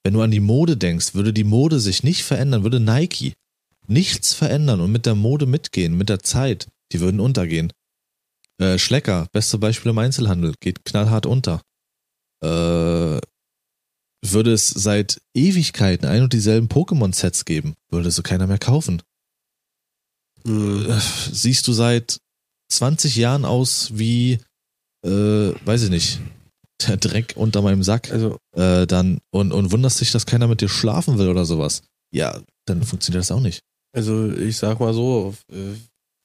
Wenn du an die Mode denkst, würde die Mode sich nicht verändern, würde Nike nichts verändern und mit der Mode mitgehen, mit der Zeit, die würden untergehen. Äh, Schlecker, beste Beispiel im Einzelhandel, geht knallhart unter. Äh, würde es seit Ewigkeiten ein und dieselben Pokémon-Sets geben, würde so keiner mehr kaufen. Hm. Äh, siehst du seit 20 Jahren aus wie, äh, weiß ich nicht, der Dreck unter meinem Sack, Also, äh, dann und, und wunderst dich, dass keiner mit dir schlafen will oder sowas. Ja, dann funktioniert das auch nicht. also ich sag mal so, äh,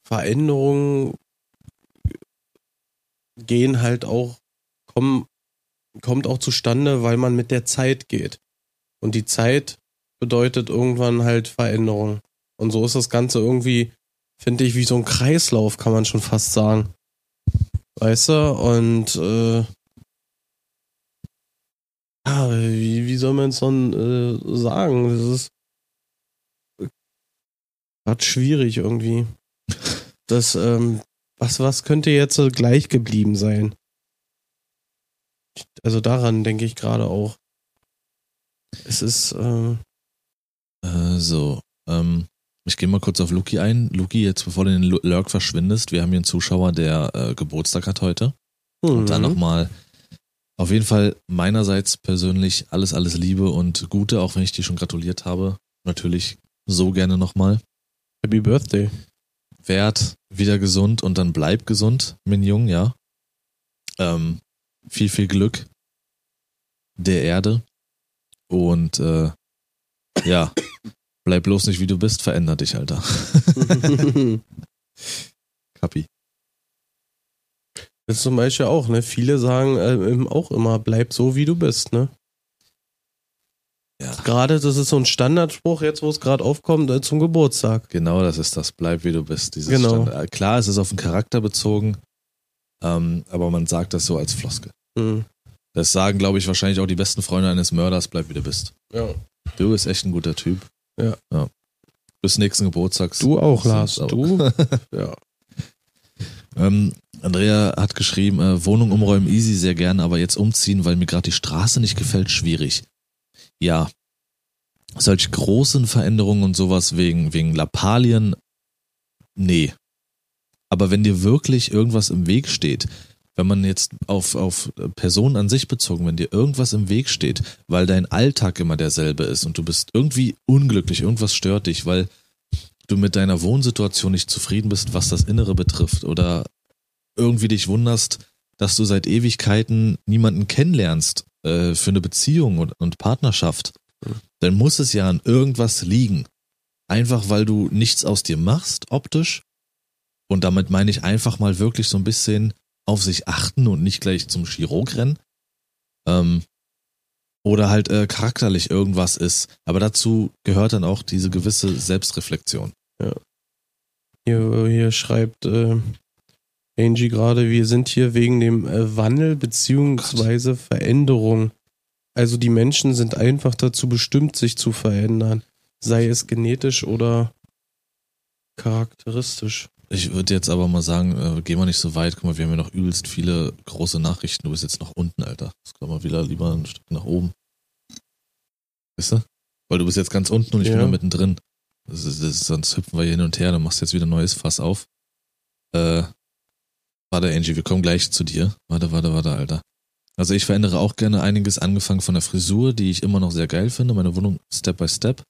Veränderungen gehen halt auch, kommen, kommt auch zustande, weil man mit der Zeit geht. Und die Zeit bedeutet irgendwann halt Veränderung. Und so ist das Ganze irgendwie, finde ich, wie so ein Kreislauf, kann man schon fast sagen. Weißt du? Und äh, ja, wie, wie soll man es dann äh, sagen? Das ist gerade schwierig irgendwie. Das, ähm, was, was könnte jetzt gleich geblieben sein? Also daran denke ich gerade auch. Es ist, äh, Äh, so, ähm, ich gehe mal kurz auf Luki ein. Luki, jetzt bevor du in den Lu- Lurk verschwindest, wir haben hier einen Zuschauer, der äh, Geburtstag hat heute. Und dann mhm. nochmal, auf jeden Fall meinerseits persönlich alles, alles Liebe und Gute, auch wenn ich dir schon gratuliert habe. Natürlich so gerne nochmal. Happy Birthday. Werd wieder gesund und dann bleib gesund, mein Jung, ja. Ähm, viel, viel Glück der Erde. Und äh, ja, bleib bloß nicht wie du bist, veränder dich, Alter. Kapi. Das ist zum Beispiel auch, ne? Viele sagen äh, auch immer, bleib so wie du bist, ne? Ja. Gerade, das ist so ein Standardspruch, jetzt wo es gerade aufkommt, äh, zum Geburtstag. Genau, das ist das. Bleib wie du bist. Dieses Genau. Stand- äh, Klar, es ist auf den Charakter bezogen, ähm, aber man sagt das so als Floskel. Hm. Das sagen, glaube ich, wahrscheinlich auch die besten Freunde eines Mörders, bleib wie du bist. Ja. Du bist echt ein guter Typ. Ja. ja. Bis nächsten Geburtstags. Du auch, Lars. Du? ja. Ähm, Andrea hat geschrieben, äh, Wohnung umräumen easy, sehr gerne, aber jetzt umziehen, weil mir gerade die Straße nicht gefällt, schwierig. Ja. Solch großen Veränderungen und sowas wegen, wegen Lappalien, nee. Aber wenn dir wirklich irgendwas im Weg steht, wenn man jetzt auf, auf Personen an sich bezogen, wenn dir irgendwas im Weg steht, weil dein Alltag immer derselbe ist und du bist irgendwie unglücklich, irgendwas stört dich, weil du mit deiner Wohnsituation nicht zufrieden bist, was das Innere betrifft oder irgendwie dich wunderst, dass du seit Ewigkeiten niemanden kennenlernst äh, für eine Beziehung und, und Partnerschaft, dann muss es ja an irgendwas liegen. Einfach weil du nichts aus dir machst, optisch. Und damit meine ich einfach mal wirklich so ein bisschen auf sich achten und nicht gleich zum Chirurg rennen. Ähm, oder halt äh, charakterlich irgendwas ist. Aber dazu gehört dann auch diese gewisse Selbstreflexion. Hier, hier schreibt äh, Angie gerade, wir sind hier wegen dem äh, Wandel beziehungsweise Veränderung. Also die Menschen sind einfach dazu bestimmt, sich zu verändern. Sei es genetisch oder charakteristisch. Ich würde jetzt aber mal sagen, äh, geh mal nicht so weit. Guck mal, wir haben ja noch übelst viele große Nachrichten. Du bist jetzt noch unten, Alter. Das kann mal wieder lieber ein Stück nach oben. Weißt du? Weil du bist jetzt ganz unten und ich bin Ja. da mittendrin. Das ist, das ist, sonst hüpfen wir hier hin und her, dann machst du jetzt wieder ein neues Fass auf. Äh, warte, Angie, wir kommen gleich zu dir. Warte, warte, warte, Alter. Also ich verändere auch gerne einiges, angefangen von der Frisur, die ich immer noch sehr geil finde, meine Wohnung Step by Step,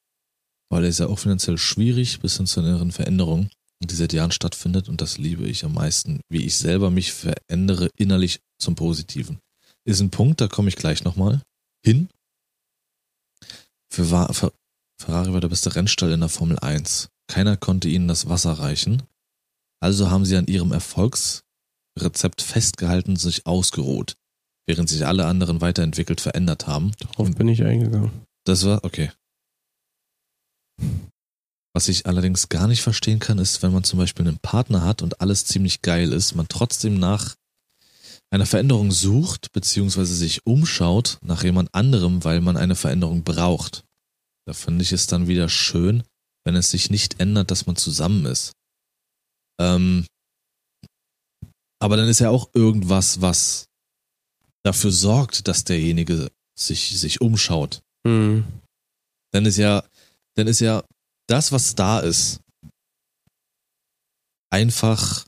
weil es ja auch finanziell schwierig bis hin zu inneren Veränderungen, die seit Jahren stattfindet und das liebe ich am meisten, wie ich selber mich verändere innerlich zum Positiven. Ist ein Punkt, da komme ich gleich nochmal hin. Für, für Ferrari war der beste Rennstall in der Formel 1. Keiner konnte ihnen das Wasser reichen. Also haben sie an ihrem Erfolgsrezept festgehalten und sich ausgeruht, während sich alle anderen weiterentwickelt verändert haben. Darauf bin ich eingegangen. Das war, okay. Was ich allerdings gar nicht verstehen kann, ist, wenn man zum Beispiel einen Partner hat und alles ziemlich geil ist, man trotzdem nach einer Veränderung sucht, beziehungsweise sich umschaut nach jemand anderem, weil man eine Veränderung braucht. Da finde ich es dann wieder schön, wenn es sich nicht ändert, dass man zusammen ist. Ähm, aber dann ist ja auch irgendwas, was dafür sorgt, dass derjenige sich, sich umschaut Hm. dann ist ja, dann ist ja das, was da ist, einfach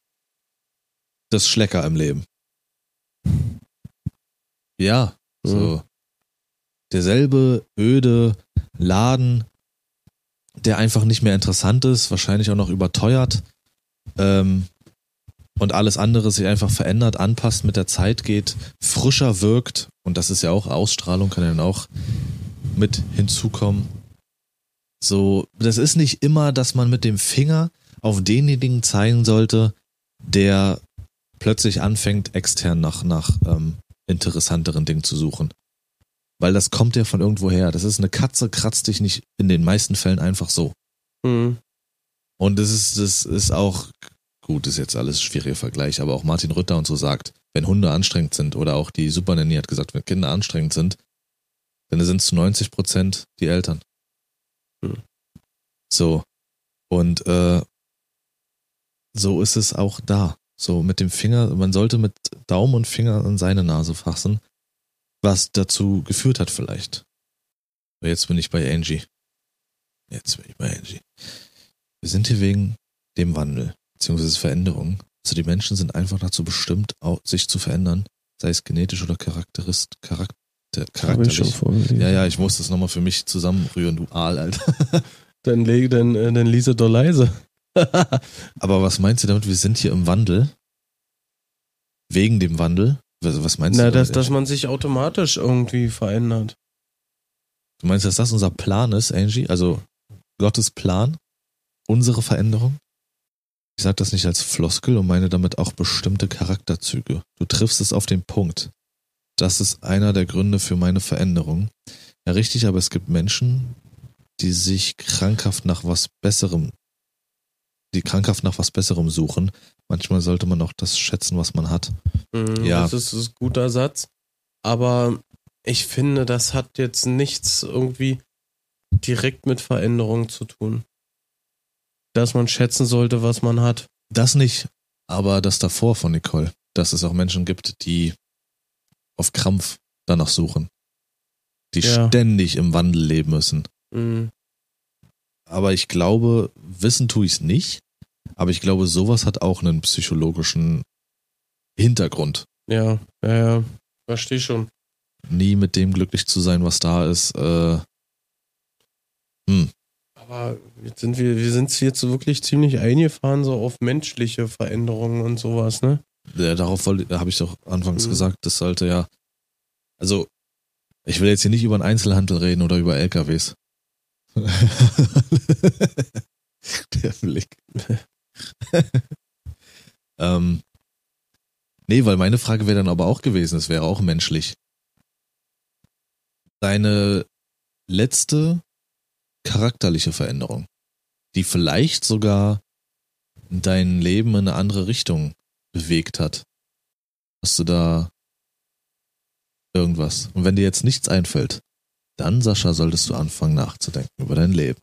das Schlecker im Leben. Ja, so. Mhm. Derselbe öde Laden, der einfach nicht mehr interessant ist, wahrscheinlich auch noch überteuert. Ähm, und alles andere sich einfach verändert, anpasst, mit der Zeit geht, frischer wirkt. Und das ist ja auch Ausstrahlung, kann ja dann auch mit hinzukommen. So, das ist nicht immer, dass man mit dem Finger auf denjenigen zeigen sollte, der plötzlich anfängt, extern nach, nach ähm, interessanteren Dingen zu suchen. Weil das kommt ja von irgendwo her. Das ist eine Katze, kratzt dich nicht in den meisten Fällen einfach so. Mhm. Und das ist, das ist auch, gut, ist jetzt alles schwieriger Vergleich, aber auch Martin Rütter und so sagt, wenn Hunde anstrengend sind oder auch die Supernanny hat gesagt, wenn Kinder anstrengend sind, dann sind es zu 90 Prozent die Eltern. Hm. So. Und äh, so ist es auch da. So mit dem Finger, man sollte mit Daumen und Finger an seine Nase fassen, was dazu geführt hat vielleicht. Jetzt bin ich bei Angie. Jetzt bin ich bei Angie. Wir sind hier wegen dem Wandel, beziehungsweise Veränderung. Also die Menschen sind einfach dazu bestimmt, sich zu verändern, sei es genetisch oder charakterist, charakter, Habe ich schon vorgelesen. Ja, ja, ich muss das nochmal für mich zusammenrühren, du Aal, Alter. Dann, leg, dann, äh, dann liese doch leise. Aber was meinst du damit? Wir sind hier im Wandel. Wegen dem Wandel? Was, was meinst Na, du? dass, damit? dass man sich automatisch irgendwie verändert. du meinst, dass das unser Plan ist, Angie? Also Gottes Plan? Unsere Veränderung? Ich sage das nicht als Floskel und meine damit auch bestimmte Charakterzüge. Du triffst es auf den Punkt. Das ist einer der Gründe für meine Veränderung. Ja, richtig, aber es gibt Menschen, die sich krankhaft nach was Besserem, die krankhaft nach was Besserem suchen. Manchmal sollte man auch das schätzen, was man hat. Mhm, Ja. Das ist, ist ein guter Satz. Aber ich finde, das hat jetzt nichts irgendwie direkt mit Veränderung zu tun. Dass man schätzen sollte, was man hat. Das nicht, aber das davor von Nicole, dass es auch Menschen gibt, die auf Krampf danach suchen. Die Ja. ständig im Wandel leben müssen. Mhm. Aber ich glaube, wissen tue ich es nicht, aber ich glaube, sowas hat auch einen psychologischen Hintergrund. Ja, ja, ja. Verstehe schon. Nie mit dem glücklich zu sein, was da ist. Äh, hm. Aber jetzt sind wir, wir sind jetzt wirklich ziemlich eingefahren, so auf menschliche Veränderungen und sowas, ne? Ja, darauf habe ich doch anfangs Mhm. gesagt, das sollte ja. Also, ich will jetzt hier nicht über den Einzelhandel reden oder über LKWs. Der Blick. ähm, nee, weil meine Frage wäre dann aber auch gewesen, es wäre auch menschlich. Deine letzte charakterliche Veränderung, die vielleicht sogar dein Leben in eine andere Richtung bewegt hat. Hast du da irgendwas? Und wenn dir jetzt nichts einfällt, dann, Sascha, solltest du anfangen nachzudenken über dein Leben.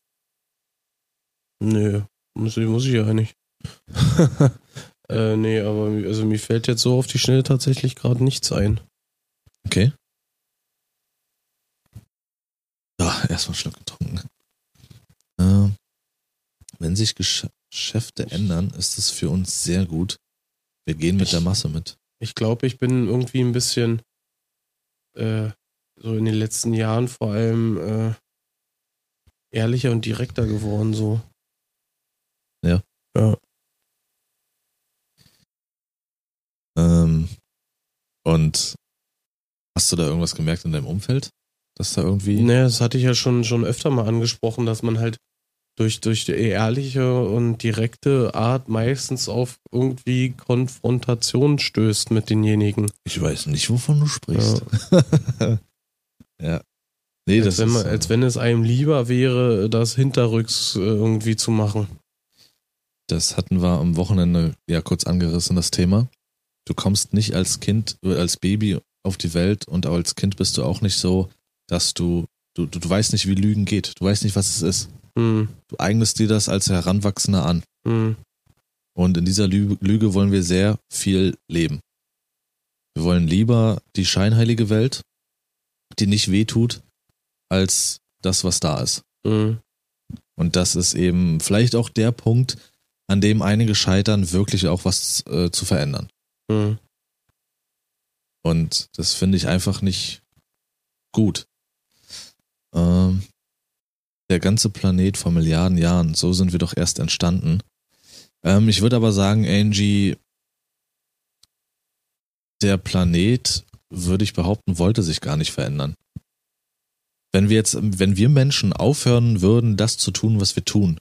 Nö, muss, ich- muss ich ja nicht. äh, nee, aber also mir fällt jetzt so auf die Schnelle tatsächlich gerade nichts ein. Okay? Ja, erstmal einen Schluck getrunken. Ähm, wenn sich Gesch Geschäfte ändern, ist es für uns sehr gut. Wir gehen mit Ich- der Masse mit. Ich glaube, ich bin irgendwie ein bisschen äh, so in den letzten Jahren vor allem äh, ehrlicher und direkter geworden, so. Ja. Ja. Ähm, und hast du da irgendwas gemerkt in deinem Umfeld? Dass da irgendwie. Ne, das hatte ich ja schon, schon öfter mal angesprochen, dass man halt durch, durch die ehrliche und direkte Art meistens auf irgendwie Konfrontation stößt mit denjenigen. Ich weiß nicht, wovon du sprichst. ja. Nee, als, das wenn ist, man, als wenn es einem lieber wäre, das hinterrücks äh, irgendwie zu machen. Das hatten wir am Wochenende ja kurz angerissen, das Thema. Du kommst nicht als Kind, äh, als Baby auf die Welt und als Kind bist du auch nicht so, dass du, du, du, du weißt nicht, wie Lügen geht. Du weißt nicht, was es ist. Hm, Du eignest dir das als Heranwachsender an. hm, Und in dieser Lüge, Lüge wollen wir sehr viel leben. Wir wollen lieber die scheinheilige Welt, die nicht wehtut, als das, was da ist. hm. Und das ist eben vielleicht auch der Punkt, an dem einige scheitern, wirklich auch was äh, zu verändern. Mhm. Und das finde ich einfach nicht gut. Ähm, der ganze Planet vor Milliarden Jahren, so sind wir doch erst entstanden. Ähm, ich würde aber sagen, Angie, der Planet, würde ich behaupten, wollte sich gar nicht verändern. Wenn wir jetzt, wenn wir Menschen aufhören würden, das zu tun, was wir tun,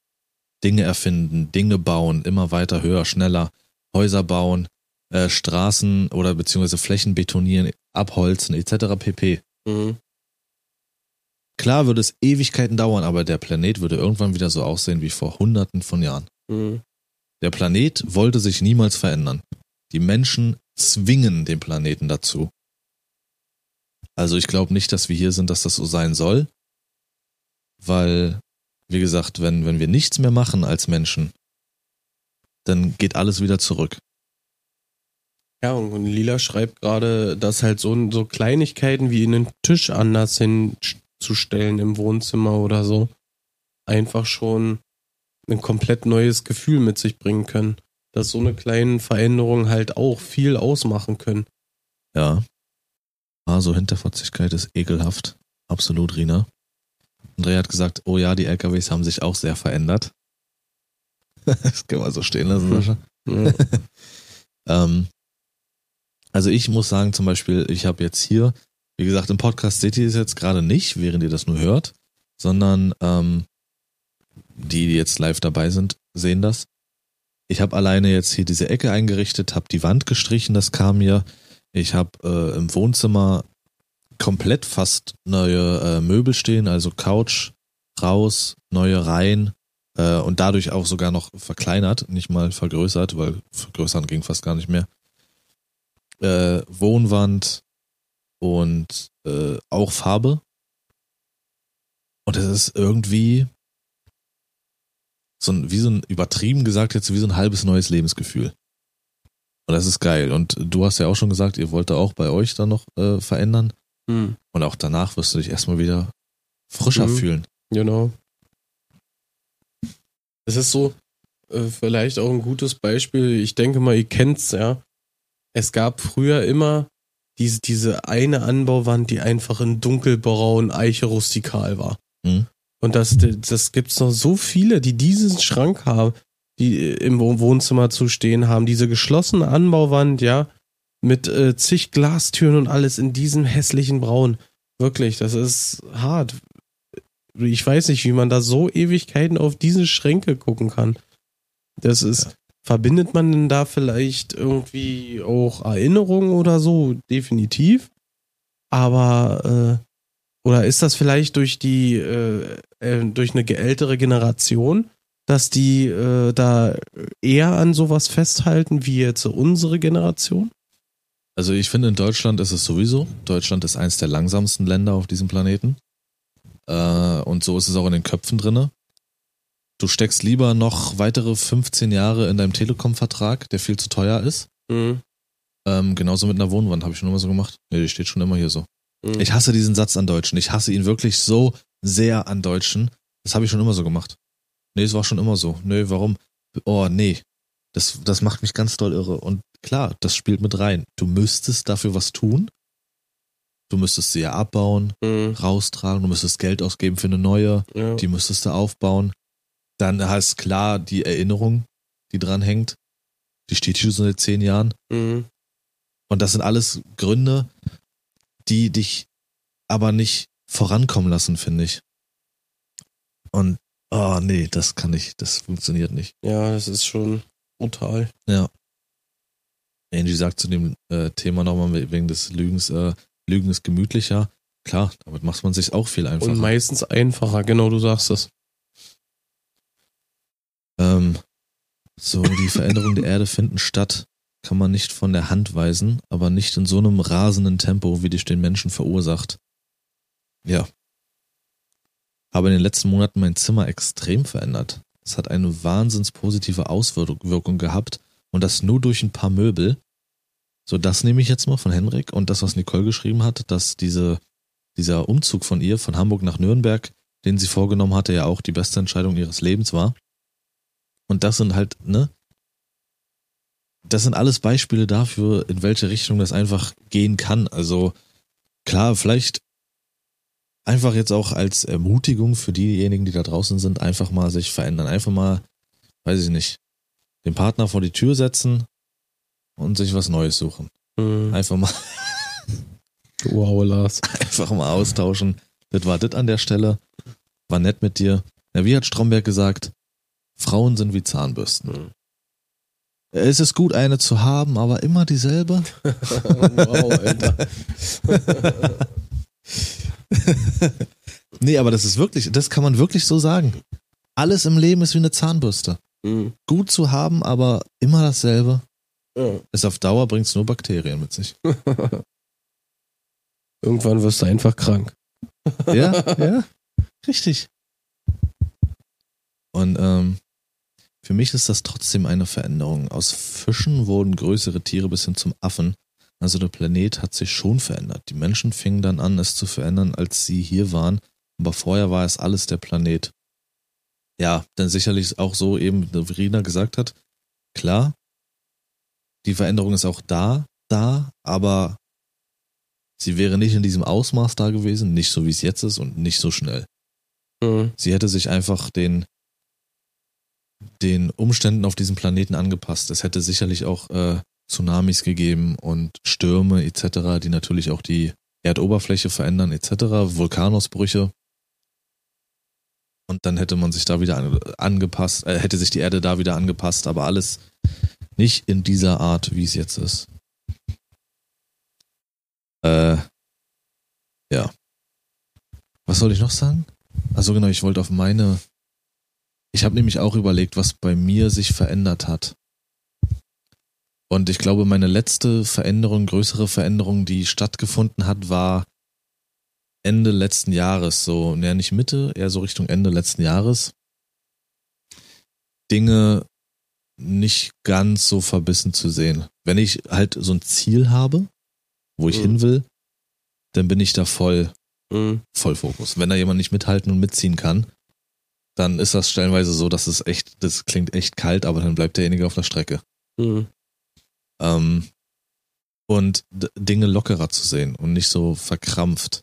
Dinge erfinden, Dinge bauen, immer weiter, höher, schneller, Häuser bauen, äh, Straßen oder beziehungsweise Flächen betonieren, abholzen, etc. pp. Mhm. Klar würde es Ewigkeiten dauern, aber der Planet würde irgendwann wieder so aussehen wie vor Hunderten von Jahren. Mhm. Der Planet wollte sich niemals verändern. Die Menschen zwingen den Planeten dazu. Also ich glaube nicht, dass wir hier sind, dass das so sein soll, weil, wie gesagt, wenn, wenn wir nichts mehr machen als Menschen, dann geht alles wieder zurück. Ja, und Lila schreibt gerade, dass halt so, so Kleinigkeiten wie einen Tisch anders hinzustellen im Wohnzimmer oder so einfach schon ein komplett neues Gefühl mit sich bringen können. Dass so eine kleine Veränderung halt auch viel ausmachen können. Ja. Also Hinterfotzigkeit ist ekelhaft. Absolut, Rina. Andrea hat gesagt, oh ja, die LKWs haben sich auch sehr verändert. das können wir so stehen lassen, Sascha. Ja. Ähm, also ich muss sagen, zum Beispiel, ich habe jetzt hier, wie gesagt, im Podcast seht ihr es jetzt gerade nicht, während ihr das nur hört, sondern ähm, die, die jetzt live dabei sind, sehen das. Ich habe alleine jetzt hier diese Ecke eingerichtet, habe die Wand gestrichen, das kam mir. Ich habe äh, im Wohnzimmer komplett fast neue äh, Möbel stehen, also Couch raus, neue Reihen äh, und dadurch auch sogar noch verkleinert, nicht mal vergrößert, weil vergrößern ging fast gar nicht mehr. Äh, Wohnwand und äh, auch Farbe. Und es ist irgendwie so ein, wie so ein, übertrieben gesagt jetzt, wie so ein halbes neues Lebensgefühl. Und das ist geil. Und du hast ja auch schon gesagt, ihr wollt da auch bei euch dann noch äh, verändern. Hm, Und auch danach wirst du dich erstmal wieder frischer Mhm. fühlen. genau. Es ist so, äh, vielleicht auch ein gutes Beispiel. Ich denke mal, ihr kennt's ja. Es gab früher immer diese, diese eine Anbauwand, die einfach in dunkelbraun Eiche rustikal war. Mhm. Und das, das gibt's noch so viele, die diesen Schrank haben, die im Wohn- Wohnzimmer zu stehen haben. Diese geschlossene Anbauwand, ja, mit äh, zig Glastüren und alles in diesem hässlichen Braun. Wirklich, das ist hart. Ich weiß nicht, wie man da so Ewigkeiten auf diese Schränke gucken kann. Das ist, Ja. Verbindet man denn da vielleicht irgendwie auch Erinnerungen oder so? Definitiv. Aber, äh, oder ist das vielleicht durch die, äh, äh, durch eine ältere Generation, dass die äh, da eher an sowas festhalten wie jetzt unsere Generation? Also ich finde, in Deutschland ist es sowieso. Deutschland ist eins der langsamsten Länder auf diesem Planeten. Äh, und so ist es auch in den Köpfen drinne. Du steckst lieber noch weitere 15 Jahre in deinem Telekom-Vertrag, der viel zu teuer ist. Mhm. Ähm, genauso mit einer Wohnwand habe ich schon immer so gemacht. Nee, die steht schon immer hier so. Mhm. Ich hasse diesen Satz an Deutschen. Ich hasse ihn wirklich so sehr an Deutschen. Das habe ich schon immer so gemacht. Nee, es war schon immer so. Nee, warum? Oh, nee. Das, das macht mich ganz doll irre. Und klar, das spielt mit rein. Du müsstest dafür was tun. Du müsstest sie ja abbauen, Mhm. raustragen, du müsstest Geld ausgeben für eine neue, Ja. die müsstest du aufbauen. Dann heißt klar die Erinnerung, die dran hängt. Die steht hier so seit zehn Jahren. Mhm. Und das sind alles Gründe, die dich aber nicht vorankommen lassen, finde ich. Und, oh nee, das kann ich, das funktioniert nicht. ja, das ist schon brutal. Ja. Angie sagt zu dem äh, Thema nochmal wegen des Lügens, äh, Lügen ist gemütlicher. Klar, damit macht man sich auch viel einfacher. Und meistens einfacher, genau, du sagst es. Ähm, so, die Veränderungen der Erde finden statt, kann man nicht von der Hand weisen, aber nicht in so einem rasenden Tempo, wie dich den Menschen verursacht. Ja. Habe in den letzten Monaten mein Zimmer extrem verändert. Es hat eine wahnsinns positive Auswirkung gehabt und das nur durch ein paar Möbel. So, das nehme ich jetzt mal von Henrik und das, was Nicole geschrieben hat, dass diese, dieser Umzug von ihr von Hamburg nach Nürnberg, den sie vorgenommen hatte, ja auch die beste Entscheidung ihres Lebens war. Und das sind halt, ne? das sind alles Beispiele dafür, in welche Richtung das einfach gehen kann. Also klar, vielleicht einfach jetzt auch als Ermutigung für diejenigen, die da draußen sind, einfach mal sich verändern. Einfach mal, weiß ich nicht, den Partner vor die Tür setzen und sich was Neues suchen. Mhm. Einfach mal. wow, Lars. Einfach mal austauschen. Das war das an der Stelle. War nett mit dir. Na, wie hat Stromberg gesagt? Frauen sind wie Zahnbürsten. Mhm. Es ist gut, eine zu haben, aber immer dieselbe. wow, Alter. nee, aber das ist wirklich, das kann man wirklich so sagen. Alles im Leben ist wie eine Zahnbürste. Mhm. Gut zu haben, aber immer dasselbe. Ja. Ist auf Dauer bringt es nur Bakterien mit sich. Irgendwann wirst du einfach krank. ja, ja, richtig. Und ähm, für mich ist das trotzdem eine Veränderung. Aus Fischen wurden größere Tiere bis hin zum Affen. Also der Planet hat sich schon verändert. Die Menschen fingen dann an, es zu verändern, als sie hier waren. Aber vorher war es alles der Planet. Ja, dann sicherlich auch so eben, wie Rina gesagt hat. Klar, die Veränderung ist auch da, da, aber sie wäre nicht in diesem Ausmaß da gewesen, nicht so wie es jetzt ist und nicht so schnell. Mhm. Sie hätte sich einfach den, den Umständen auf diesem Planeten angepasst. Es hätte sicherlich auch äh, Tsunamis gegeben und Stürme etc., die natürlich auch die Erdoberfläche verändern etc., Vulkanausbrüche. Und dann hätte man sich da wieder angepasst, äh, hätte sich die Erde da wieder angepasst, aber alles nicht in dieser Art, wie es jetzt ist. Äh, ja. Was soll ich noch sagen? Also genau, ich wollte auf meine. Ich habe nämlich auch überlegt, was bei mir sich verändert hat. Und ich glaube, meine letzte Veränderung, größere Veränderung, die stattgefunden hat, war Ende letzten Jahres, so, naja, nicht Mitte, eher so Richtung Ende letzten Jahres. Dinge nicht ganz so verbissen zu sehen. Wenn ich halt so ein Ziel habe, wo ich mhm. hin will, dann bin ich da voll, mhm. voll Fokus. Wenn da jemand nicht mithalten und mitziehen kann, dann ist das stellenweise so, dass es echt, das klingt echt kalt, aber dann bleibt derjenige auf der Strecke. Mhm. Ähm, und Dinge lockerer zu sehen und nicht so verkrampft,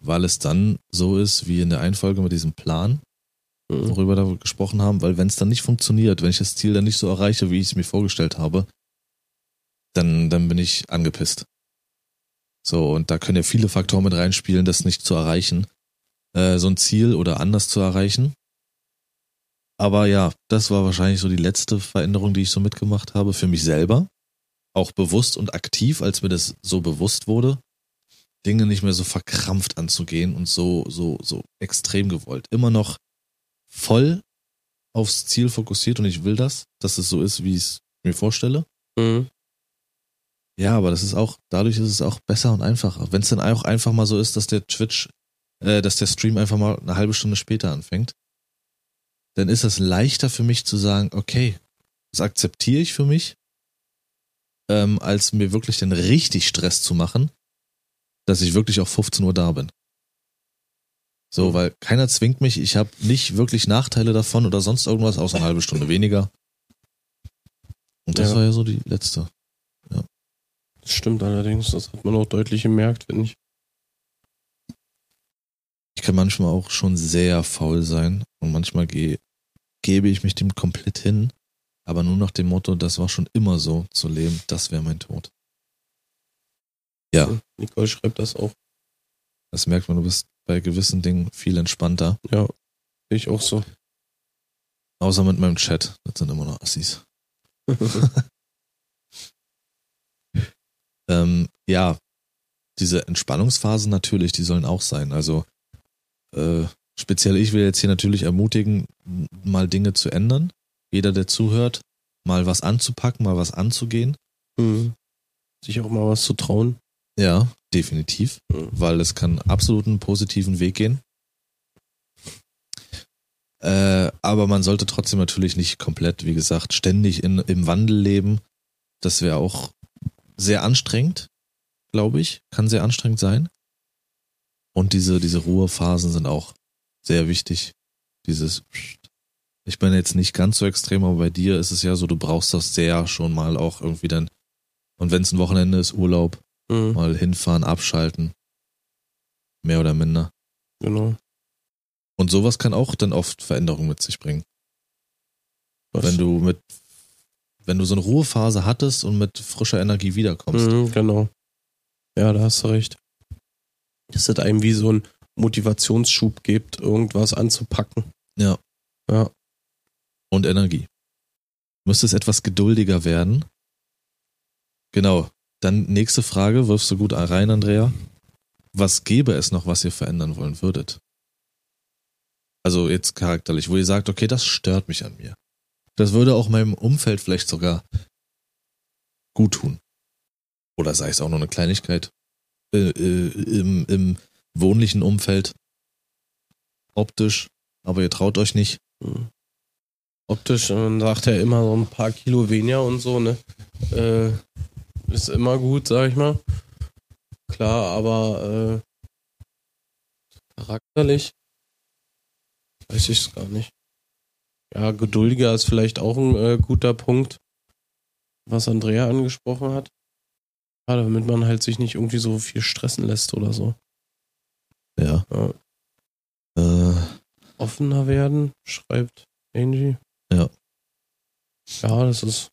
weil es dann so ist wie in der Einfolge mit diesem Plan, mhm. worüber wir gesprochen haben, weil wenn es dann nicht funktioniert, wenn ich das Ziel dann nicht so erreiche, wie ich es mir vorgestellt habe, dann, dann bin ich angepisst. So, und da können ja viele Faktoren mit reinspielen, das nicht zu erreichen, äh, so ein Ziel oder anders zu erreichen. Aber ja, das war wahrscheinlich so die letzte Veränderung, die ich so mitgemacht habe für mich selber. Auch bewusst und aktiv, als mir das so bewusst wurde. Dinge nicht mehr so verkrampft anzugehen und so, so, so extrem gewollt. Immer noch voll aufs Ziel fokussiert und ich will das, dass es so ist, wie ich es mir vorstelle. Mhm. Ja, aber das ist auch, dadurch ist es auch besser und einfacher. Wenn es dann auch einfach mal so ist, dass der Twitch, äh, dass der Stream einfach mal eine halbe Stunde später anfängt, dann ist es leichter für mich zu sagen, okay, das akzeptiere ich für mich, ähm, als mir wirklich den richtig Stress zu machen, dass ich wirklich auf 15 Uhr da bin. So, mhm. weil keiner zwingt mich, ich habe nicht wirklich Nachteile davon oder sonst irgendwas, außer eine halbe Stunde weniger. Und das ja. war ja so die letzte. Ja. Das stimmt allerdings, das hat man auch deutlich gemerkt, finde ich. Ich kann manchmal auch schon sehr faul sein und manchmal ge gebe ich mich dem komplett hin, aber nur nach dem Motto, das war schon immer so zu leben, das wäre mein Tod. Ja. Nicole schreibt das auch. Das merkt man, du bist bei gewissen Dingen viel entspannter. Ja, ich auch so. Außer mit meinem Chat. Das sind immer noch Assis. ähm, ja, diese Entspannungsphasen natürlich, die sollen auch sein. Also äh, speziell ich will jetzt hier natürlich ermutigen, mal Dinge zu ändern. Jeder, der zuhört, mal was anzupacken, mal was anzugehen. Mhm. Sich auch mal was zu trauen. Ja, definitiv, mhm. weil es kann absolut einen positiven Weg gehen. Äh, aber man sollte trotzdem natürlich nicht komplett, wie gesagt, ständig in, im Wandel leben. Das wäre auch sehr anstrengend, glaube ich. Kann sehr anstrengend sein. Und diese, diese Ruhephasen sind auch sehr wichtig. Dieses Ich bin jetzt nicht ganz so extrem, aber bei dir ist es ja so, du brauchst das sehr schon mal auch irgendwie dann. Und wenn es ein Wochenende ist, Urlaub, Mhm. mal hinfahren, abschalten. Mehr oder minder. Genau. Und sowas kann auch dann oft Veränderungen mit sich bringen. Was? Wenn du mit, wenn du so eine Ruhephase hattest und mit frischer Energie wiederkommst. Mhm, genau. Ja, da hast du recht. Dass es einem wie so ein Motivationsschub gibt, irgendwas anzupacken. Ja. Ja. Und Energie. Müsste es etwas geduldiger werden? Genau. Dann nächste Frage, wirfst du gut rein, Andrea. Was gäbe es noch, was ihr verändern wollen würdet? Also jetzt charakterlich, wo ihr sagt, okay, das stört mich an mir. Das würde auch meinem Umfeld vielleicht sogar gut tun. Oder sei es auch nur eine Kleinigkeit. Äh, äh, im, Im wohnlichen Umfeld. Optisch. Aber ihr traut euch nicht. Mhm. Optisch, man sagt ja immer so ein paar Kilo weniger und so, ne? Äh, ist immer gut, sag ich mal. Klar, aber äh, charakterlich weiß ich es gar nicht. Ja, geduldiger ist vielleicht auch ein äh, guter Punkt, was Andrea angesprochen hat. Ja, damit man halt sich nicht irgendwie so viel stressen lässt oder so. Ja. Ja. Äh, offener werden, schreibt Angie. Ja. Ja, das ist,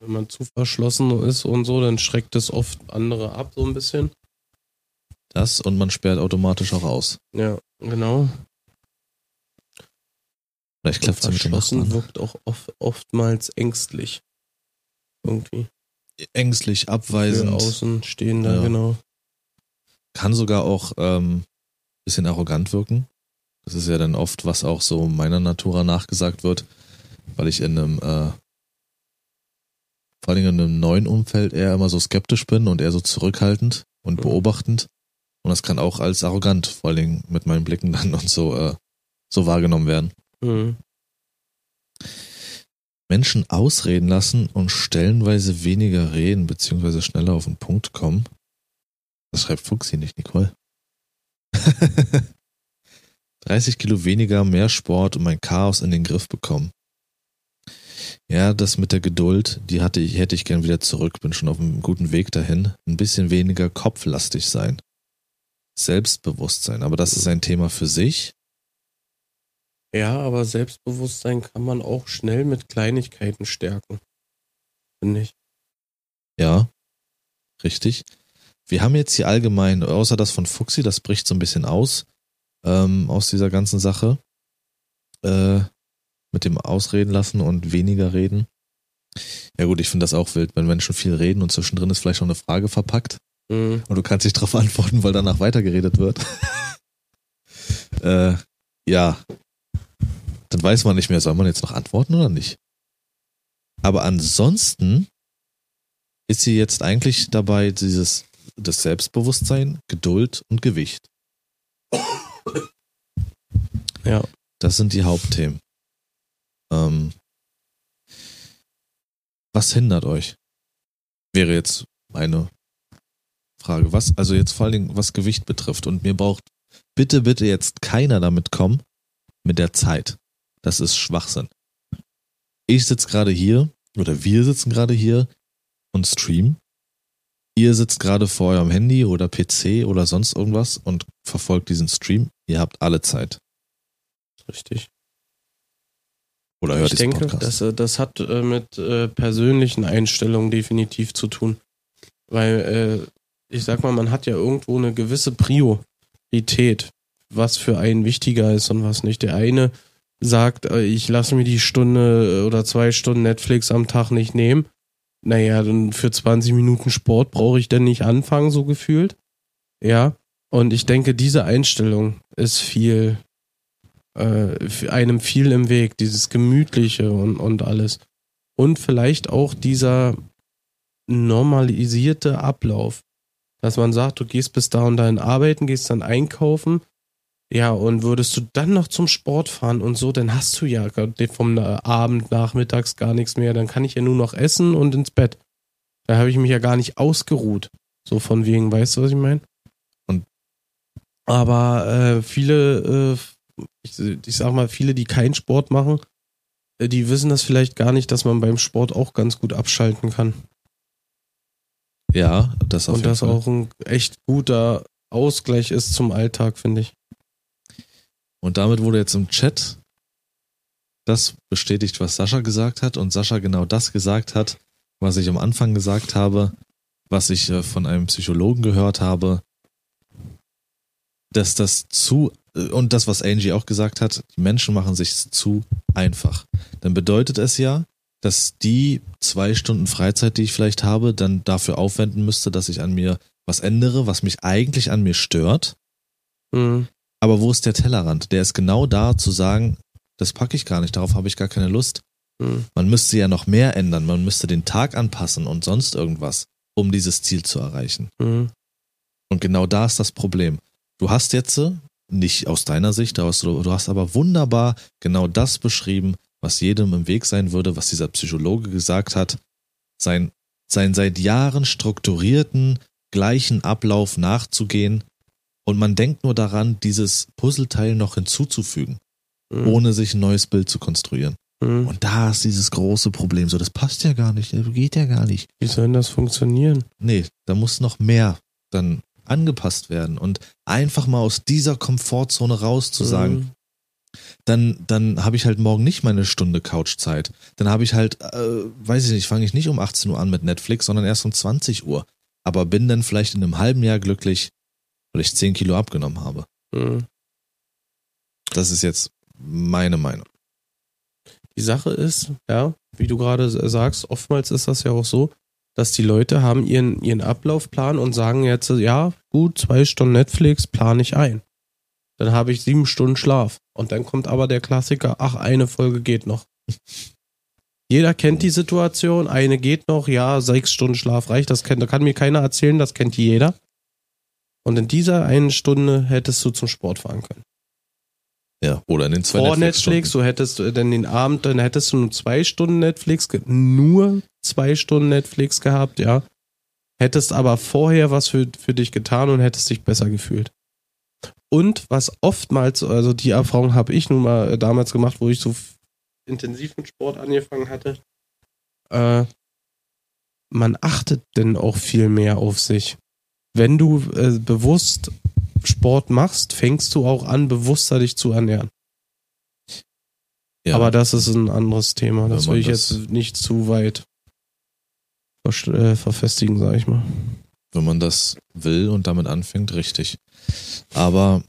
wenn man zu verschlossen ist und so, dann schreckt es oft andere ab, so ein bisschen. das und man sperrt automatisch auch aus. Ja, genau. Vielleicht klappt es mit dem verschlossen Nachbarn. wirkt auch oft, oftmals ängstlich. Irgendwie. Ängstlich, Für abweisend. außen stehender, Ja. genau. Kann sogar auch ähm, bisschen arrogant wirken. Das ist ja dann oft, was auch so meiner Natura nachgesagt wird, weil ich in einem, äh, vor allem in einem neuen Umfeld eher immer so skeptisch bin und eher so zurückhaltend und Mhm. beobachtend. Und das kann auch als arrogant, vor allen Dingen mit meinen Blicken dann und so, äh, so wahrgenommen werden. Mhm. Menschen ausreden lassen und stellenweise weniger reden, beziehungsweise schneller auf den Punkt kommen. Das schreibt Fuchsi nicht, Nicole. 30 Kilo weniger, mehr Sport und mein Chaos in den Griff bekommen. Ja, das mit der Geduld, die hatte ich, hätte ich gern wieder zurück, bin schon auf einem guten Weg dahin. Ein bisschen weniger kopflastig sein. Selbstbewusstsein, aber das ist ein Thema für sich. Ja, aber Selbstbewusstsein kann man auch schnell mit Kleinigkeiten stärken. Finde ich. Ja, richtig. Wir haben jetzt hier allgemein, außer das von Fuxi, das bricht so ein bisschen aus, ähm, aus dieser ganzen Sache, äh, mit dem Ausreden lassen und weniger reden. Ja gut, ich finde das auch wild, wenn Menschen viel reden und zwischendrin ist vielleicht noch eine Frage verpackt Mhm. und du kannst nicht darauf antworten, weil danach weitergeredet wird. äh, ja, dann weiß man nicht mehr, soll man jetzt noch antworten oder nicht. Aber ansonsten ist sie jetzt eigentlich dabei, dieses das Selbstbewusstsein, Geduld und Gewicht. Ja. Das sind die Hauptthemen. Ähm, was hindert euch? Wäre jetzt meine Frage. Was, also jetzt vor allen Dingen, was Gewicht betrifft. Und mir braucht bitte, bitte jetzt keiner damit kommen mit der Zeit. Das ist Schwachsinn. Ich sitze gerade hier, oder wir sitzen gerade hier und streamen. Ihr sitzt gerade vor eurem Handy oder PC oder sonst irgendwas und verfolgt diesen Stream. Ihr habt alle Zeit. Richtig. Oder hört ich denke, Podcast. das, äh, das hat äh, mit äh, persönlichen Einstellungen definitiv zu tun. Weil, äh, ich sag mal, man hat ja irgendwo eine gewisse Priorität, was für einen wichtiger ist und was nicht. Der eine sagt, äh, ich lasse mir die Stunde oder zwei Stunden Netflix am Tag nicht nehmen. Naja, dann für 20 Minuten Sport brauche ich denn nicht anfangen, so gefühlt. Ja. Und ich denke, diese Einstellung ist viel, äh, einem viel im Weg, dieses Gemütliche und, und alles. Und vielleicht auch dieser normalisierte Ablauf. Dass man sagt, du gehst bis da und dahin arbeiten, gehst dann einkaufen. Ja, und würdest du dann noch zum Sport fahren und so, dann hast du ja vom Abend, nachmittags gar nichts mehr. Dann kann ich ja nur noch essen und ins Bett. Da habe ich mich ja gar nicht ausgeruht. So von wegen, weißt du, was ich meine? Und- aber äh, viele äh, Ich, ich sag mal, viele, die keinen Sport machen, äh, die wissen das vielleicht gar nicht, dass man beim Sport auch ganz gut abschalten kann. Ja, das auf Und das Fall. auch ein echt guter Ausgleich ist zum Alltag, finde ich. Und damit wurde jetzt im Chat das bestätigt, was Sascha gesagt hat und Sascha genau das gesagt hat, was ich am Anfang gesagt habe, was ich äh, von einem Psychologen gehört habe, dass das zu äh, und das, was Angie auch gesagt hat, die Menschen machen sich zu einfach. Dann bedeutet es ja, dass die zwei Stunden Freizeit, die ich vielleicht habe, dann dafür aufwenden müsste, dass ich an mir was ändere, was mich eigentlich an mir stört. Mhm. Aber wo ist der Tellerrand? Der ist genau da zu sagen, das packe ich gar nicht, darauf habe ich gar keine Lust. Mhm. Man müsste ja noch mehr ändern, man müsste den Tag anpassen und sonst irgendwas, um dieses Ziel zu erreichen. Mhm. Und genau da ist das Problem. Du hast jetzt, äh, nicht aus deiner Sicht, aus, du hast aber wunderbar genau das beschrieben, was jedem im Weg sein würde, was dieser Psychologe gesagt hat, sein, sein seit Jahren strukturierten, gleichen Ablauf nachzugehen und man denkt nur daran, dieses Puzzleteil noch hinzuzufügen, Mhm. ohne sich ein neues Bild zu konstruieren. Mhm. Und da ist dieses große Problem, so das passt ja gar nicht, das geht ja gar nicht. Wie soll denn das funktionieren? Nee, da muss noch mehr dann angepasst werden und einfach mal aus dieser Komfortzone raus zu sagen, Mhm. dann, dann habe ich halt morgen nicht meine Stunde Couchzeit. Dann habe ich halt, äh, weiß ich nicht, fange ich nicht um 18 Uhr an mit Netflix, sondern erst um 20 Uhr. Aber bin dann vielleicht in einem halben Jahr glücklich, weil ich 10 Kilo abgenommen habe. Mhm. Das ist jetzt meine Meinung. Die Sache ist, ja, wie du gerade sagst, oftmals ist das ja auch so, dass die Leute haben ihren, ihren Ablaufplan und sagen jetzt, ja, gut, zwei Stunden Netflix plane ich ein. Dann habe ich sieben Stunden Schlaf. Und dann kommt aber der Klassiker, ach, eine Folge geht noch. Jeder kennt die Situation, eine geht noch, ja, sechs Stunden Schlaf reicht, das kennt, da kann mir keiner erzählen, das kennt jeder. Und in dieser einen Stunde hättest du zum Sport fahren können. Ja, oder in den zwei Vor Netflix. Netflix, so hättest du dann den Abend, dann hättest du nur zwei Stunden Netflix, nur zwei Stunden Netflix gehabt, ja. Hättest aber vorher was für, für dich getan und hättest dich besser gefühlt. Und was oftmals, also die Erfahrung habe ich nun mal äh, damals gemacht, wo ich so intensiv mit Sport angefangen hatte, äh, man achtet denn auch viel mehr auf sich. Wenn du äh, bewusst Sport machst, fängst du auch an, bewusster dich zu ernähren. Ja, Aber das ist ein anderes Thema. Das will ich das- jetzt nicht zu weit äh, verfestigen, sag ich mal. wenn man das will und damit anfängt, richtig. Aber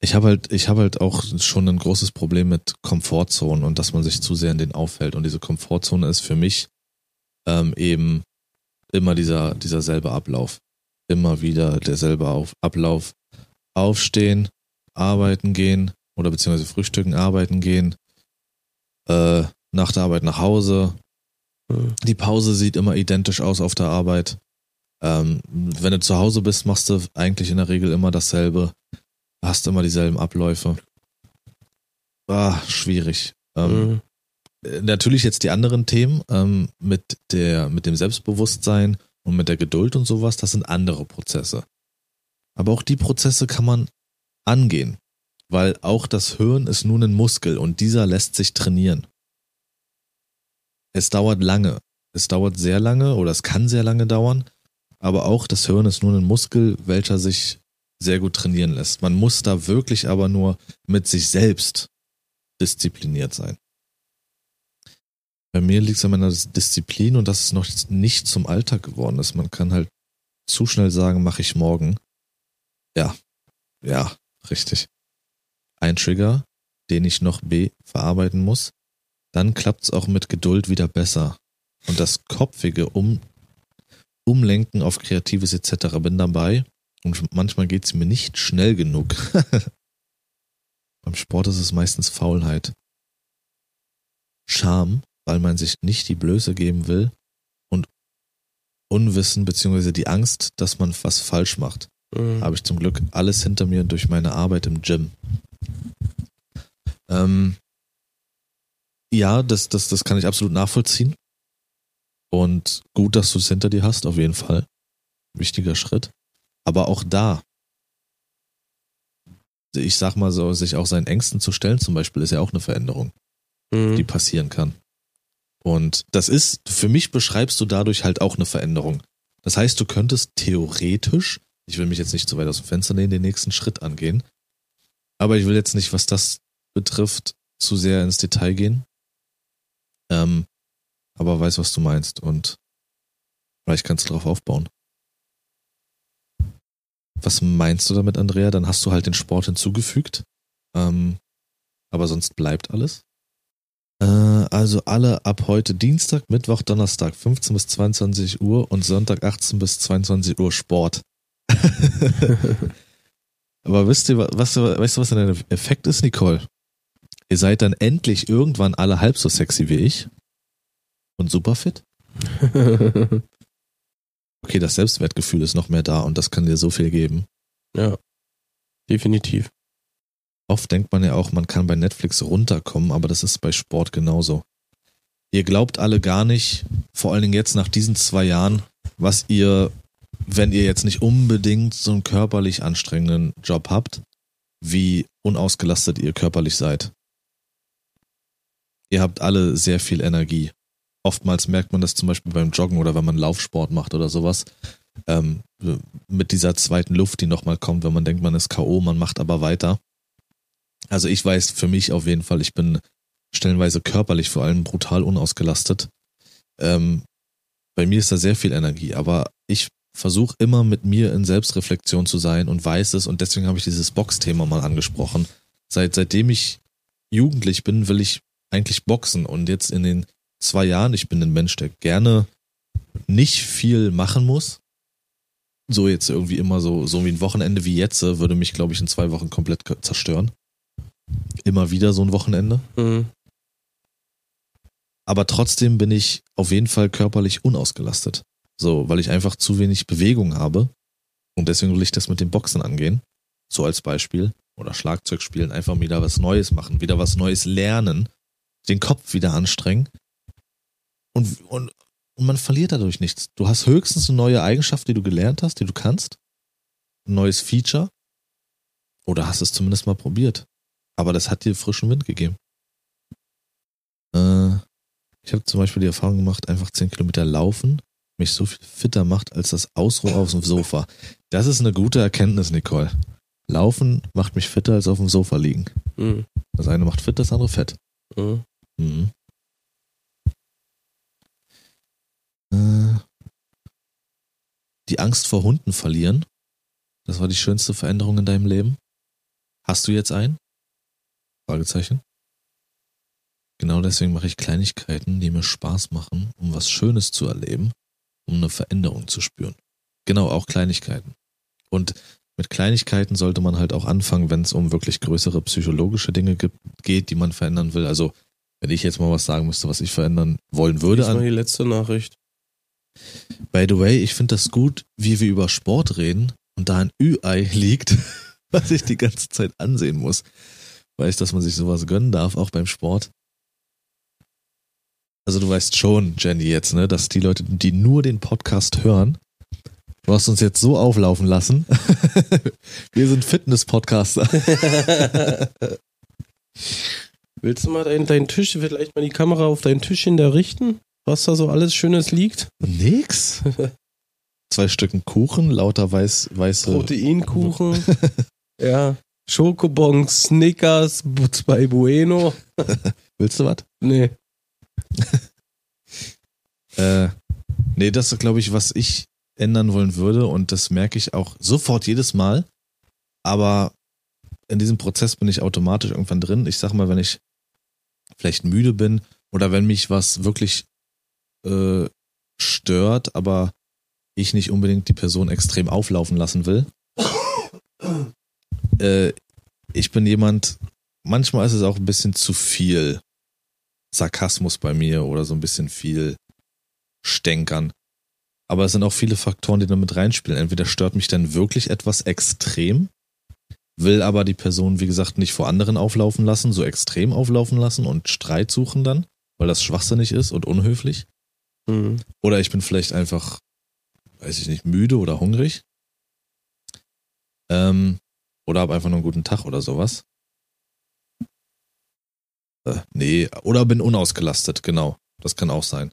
ich habe halt, ich habe halt auch schon ein großes Problem mit Komfortzonen und dass man sich zu sehr in den auffällt. Und diese Komfortzone ist für mich ähm, eben immer dieser, dieser selbe Ablauf. Immer wieder derselbe Auf, Ablauf. Aufstehen, arbeiten gehen oder beziehungsweise frühstücken, arbeiten gehen, äh, nach der Arbeit nach Hause, Mhm. die Pause sieht immer identisch aus auf der Arbeit. Ähm, wenn du zu Hause bist, machst du eigentlich in der Regel immer dasselbe. Hast immer dieselben Abläufe. Ah, schwierig. Ähm, Mhm. Natürlich jetzt die anderen Themen ähm, mit der, mit dem Selbstbewusstsein und mit der Geduld und sowas, das sind andere Prozesse. Aber auch die Prozesse kann man angehen, weil auch das Hirn ist nun ein Muskel und dieser lässt sich trainieren. Es dauert lange. Es dauert sehr lange oder es kann sehr lange dauern, aber auch das Hirn ist nur ein Muskel, welcher sich sehr gut trainieren lässt. Man muss da wirklich aber nur mit sich selbst diszipliniert sein. Bei mir liegt es an meiner Disziplin und dass es noch nicht zum Alltag geworden ist. Man kann halt zu schnell sagen, mache ich morgen. Ja, ja, richtig. Ein Trigger, den ich noch B verarbeiten muss. Dann klappt es auch mit Geduld wieder besser. Und das kopfige um, Umlenken auf Kreatives etc. bin dabei. Und manchmal geht es mir nicht schnell genug. Beim Sport ist es meistens Faulheit. Scham, weil man sich nicht die Blöße geben will. Und Unwissen beziehungsweise die Angst, dass man was falsch macht. Mhm. Habe ich zum Glück alles hinter mir durch meine Arbeit im Gym. Ähm, ja, das, das, das kann ich absolut nachvollziehen. Und gut, dass du es hinter dir hast, auf jeden Fall. Wichtiger Schritt. Aber auch da ich sag mal so, sich auch seinen Ängsten zu stellen zum Beispiel, ist ja auch eine Veränderung, Mhm. die passieren kann. Und das ist, für mich beschreibst du dadurch halt auch eine Veränderung. Das heißt, du könntest theoretisch, ich will mich jetzt nicht zu weit aus dem Fenster lehnen, den nächsten Schritt angehen. Aber ich will jetzt nicht, was das betrifft, zu sehr ins Detail gehen. Ähm, aber weiß, was du meinst und vielleicht kannst du darauf aufbauen. Was meinst du damit, Andrea? Dann hast du halt den Sport hinzugefügt. Ähm, aber sonst bleibt alles. Äh, also alle ab heute Dienstag, Mittwoch, Donnerstag 15 bis 22 Uhr und Sonntag 18 bis 22 Uhr Sport. aber wisst ihr, was, weißt du, was der Effekt ist, Nicole? Ihr seid dann endlich irgendwann alle halb so sexy wie ich und super fit. Okay, das Selbstwertgefühl ist noch mehr da und das kann dir so viel geben. ja. Definitiv. Oft denkt man ja auch, man kann bei Netflix runterkommen, aber das ist bei Sport genauso. Ihr glaubt alle gar nicht, vor allen Dingen jetzt nach diesen zwei Jahren, was ihr, wenn ihr jetzt nicht unbedingt so einen körperlich anstrengenden Job habt, wie unausgelastet ihr körperlich seid. Ihr habt alle sehr viel Energie. Oftmals merkt man das zum Beispiel beim Joggen oder wenn man Laufsport macht oder sowas. Ähm, mit dieser zweiten Luft, die nochmal kommt, wenn man denkt, man ist K.O., man macht aber weiter. Also ich weiß für mich auf jeden Fall, ich bin stellenweise körperlich vor allem brutal unausgelastet. Ähm, bei mir ist da sehr viel Energie, aber ich versuche immer mit mir in Selbstreflexion zu sein und weiß es und deswegen habe ich dieses Box-Thema mal angesprochen. Seit, seitdem ich jugendlich bin, will ich eigentlich boxen und jetzt in den zwei Jahren, ich bin ein Mensch, der gerne nicht viel machen muss. So jetzt irgendwie immer so, so wie ein Wochenende wie jetzt, äh, würde mich, glaube ich, in zwei Wochen komplett zerstören. Immer wieder so ein Wochenende. Mhm. Aber trotzdem bin ich auf jeden Fall körperlich unausgelastet. So, weil ich einfach zu wenig Bewegung habe. Und deswegen will ich das mit dem Boxen angehen. So als Beispiel. Oder Schlagzeug spielen, einfach wieder was Neues machen, wieder was Neues lernen, den Kopf wieder anstrengen. Und, und, und man verliert dadurch nichts. Du hast höchstens eine neue Eigenschaft, die du gelernt hast, die du kannst. Ein neues Feature. Oder hast es zumindest mal probiert. Aber das hat dir frischen Wind gegeben. Äh, ich habe zum Beispiel die Erfahrung gemacht, einfach 10 Kilometer laufen mich so viel fitter macht als das Ausruhen auf dem Sofa. Das ist eine gute Erkenntnis, Nicole. Laufen macht mich fitter als auf dem Sofa liegen. Mhm. Das eine macht fit, das andere fett. Mhm. Mhm. Äh, die Angst vor Hunden verlieren. Das war die schönste Veränderung in deinem Leben. Hast du jetzt einen? Fragezeichen. Genau deswegen mache ich Kleinigkeiten, die mir Spaß machen, um was Schönes zu erleben, um eine Veränderung zu spüren. Genau, auch Kleinigkeiten. Und mit Kleinigkeiten sollte man halt auch anfangen, wenn es um wirklich größere psychologische Dinge gibt, geht, die man verändern will. Also, wenn ich jetzt mal was sagen müsste, was ich verändern wollen würde. Das war die letzte Nachricht. by the way, ich finde das gut, wie wir über Sport reden und da ein Ü-Ei liegt, was ich die ganze Zeit ansehen muss. Weiß, dass man sich sowas gönnen darf, auch beim Sport. Also du weißt schon, Jenny, jetzt, ne, dass die Leute, die nur den Podcast hören, du hast uns jetzt so auflaufen lassen. wir sind Fitness-Podcaster. Willst du mal deinen, deinen Tisch, vielleicht mal die Kamera auf deinen Tischchen da richten? Was da so alles Schönes liegt? Nix. Zwei Stücken Kuchen, lauter weiß, weiße. Proteinkuchen. ja. Schokobons, Snickers, zwei Bueno. Willst du was? Nee. Äh, nee, das ist, glaube ich, was ich ändern wollen würde und das merke ich auch sofort jedes Mal. Aber in diesem Prozess bin ich automatisch irgendwann drin. Ich sag mal, wenn ich vielleicht müde bin oder wenn mich was wirklich äh, stört, aber ich nicht unbedingt die Person extrem auflaufen lassen will. Äh, ich bin jemand, manchmal ist es auch ein bisschen zu viel Sarkasmus bei mir oder so ein bisschen viel Stänkern. Aber es sind auch viele Faktoren, die da mit reinspielen. Entweder stört mich dann wirklich etwas extrem, will aber die Person, wie gesagt, nicht vor anderen auflaufen lassen, so extrem auflaufen lassen und Streit suchen dann, weil das schwachsinnig ist und unhöflich. Mhm. Oder ich bin vielleicht einfach, weiß ich nicht, müde oder hungrig. Ähm, Oder habe einfach nur einen guten Tag oder sowas. Äh, nee, oder bin unausgelastet, genau. Das kann auch sein.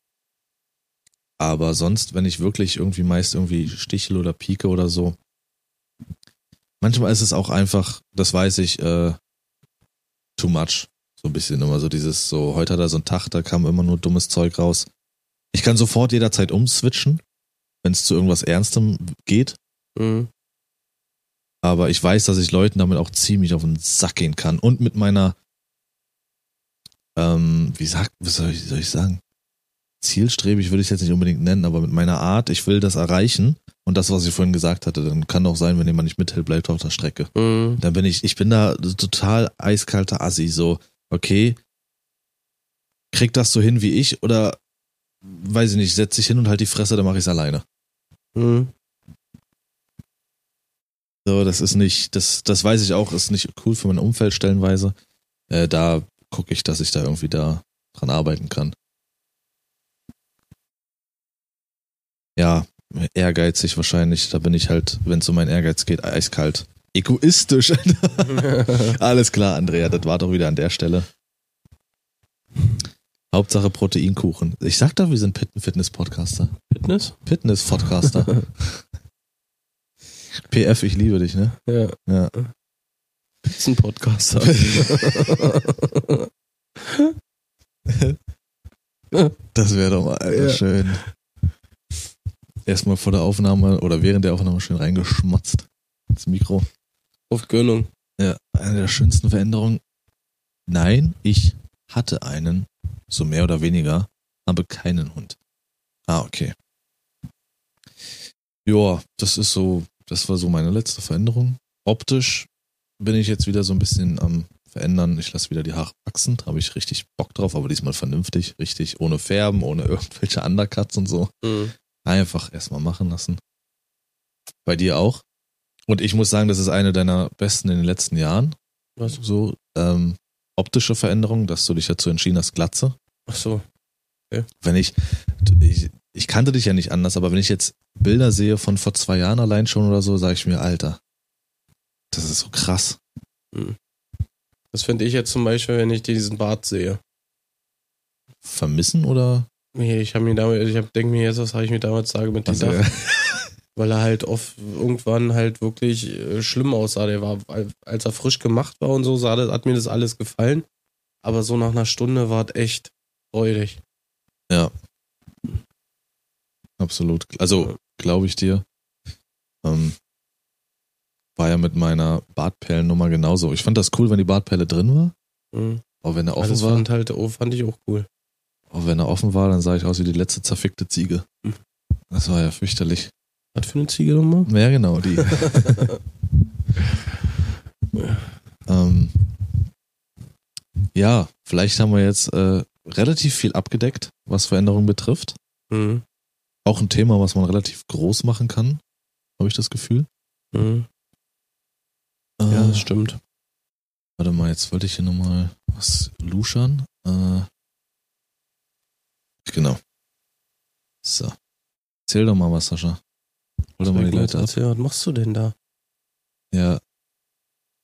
Aber sonst, wenn ich wirklich irgendwie meist irgendwie stichel oder pieke oder so, manchmal ist es auch einfach, das weiß ich, äh, too much. So ein bisschen immer so dieses, so, heute hat er so einen Tag, da kam immer nur dummes Zeug raus. Ich kann sofort jederzeit umswitchen, wenn es zu irgendwas Ernstem geht. Mhm. Aber ich weiß, dass ich Leuten damit auch ziemlich auf den Sack gehen kann. Und mit meiner, ähm, wie sagt, was soll ich, soll ich sagen? Zielstrebig würde ich es jetzt nicht unbedingt nennen, aber mit meiner Art, ich will das erreichen. Und das, was ich vorhin gesagt hatte, dann kann auch sein, wenn jemand nicht mithält, bleibt auf der Strecke. Mhm. Dann bin ich, ich bin da total eiskalter Assi, so, okay, krieg das so hin wie ich oder weiß ich nicht, setz dich hin und halt die Fresse, dann mache ich es alleine. Mhm. So, das ist nicht, das, das weiß ich auch, ist nicht cool für mein Umfeld stellenweise. Äh, da gucke ich, dass ich da irgendwie da dran arbeiten kann. Ja, ehrgeizig wahrscheinlich. Da bin ich halt, wenn es um meinen Ehrgeiz geht, eiskalt. Egoistisch. Alles klar, Andrea, das war doch wieder an der Stelle. Hauptsache Proteinkuchen. Ich sag doch, wir sind Fitness-Podcaster. Fitness? Fitness-Podcaster. PF, ich liebe dich, ne? Ja. Ja. Pizzen-Podcaster. Das wäre doch mal Ja. schön. Erstmal vor der Aufnahme oder während der Aufnahme schön reingeschmatzt. Das Mikro. Auf Gönnung. Ja, eine der schönsten Veränderungen. Nein, ich hatte einen, so mehr oder weniger, habe keinen Hund. Ah, okay. Ja, das ist so, das war so meine letzte Veränderung. Optisch bin ich jetzt wieder so ein bisschen am verändern. Ich lasse wieder die Haare wachsen, habe ich richtig Bock drauf, aber diesmal vernünftig, richtig, ohne Färben, ohne irgendwelche Undercuts und so. Mhm. Einfach erstmal machen lassen. Bei dir auch? Und ich muss sagen, das ist eine deiner besten in den letzten Jahren. Was? So ähm, optische Veränderung, dass du dich dazu entschieden hast, Glatze. Ach so. Wenn ich, ich, ich kannte dich ja nicht anders, aber wenn ich jetzt Bilder sehe von vor zwei Jahren allein schon oder so, sage ich mir, Alter, das ist so krass. Das finde ich jetzt zum Beispiel, wenn ich diesen Bart sehe. Vermissen oder? Nee, ich habe mir damit, ich hab, denke mir jetzt, was habe ich mir damals da mit Also, gedacht, weil er halt oft irgendwann halt wirklich äh, schlimm aussah. Der war, als er frisch gemacht war und so, sah das, hat mir das alles gefallen. Aber so nach einer Stunde war es echt freudig. ja. Absolut. Also, glaube ich dir. Ähm, war ja mit meiner Bartpellennummer genauso. Ich fand das cool, wenn die Bartpelle drin war. Mhm. Aber wenn er Aber offen das war, fand, halt, oh, fand ich auch cool. auch wenn er offen war, dann sah ich aus wie die letzte zerfickte Ziege. Hm. Das war ja fürchterlich. Was für eine Ziege nochmal? Ja, genau, die. ähm, ja, vielleicht haben wir jetzt äh, relativ viel abgedeckt, was Veränderungen betrifft. Mhm. Auch ein Thema, was man relativ groß machen kann, habe ich das Gefühl. Mhm. Äh, Ja, das stimmt. Warte mal, jetzt wollte ich hier nochmal was luschern. Äh, genau. So. Erzähl doch mal was, Sascha. Hol doch mal die Leute ab. Was machst du denn da? Ja.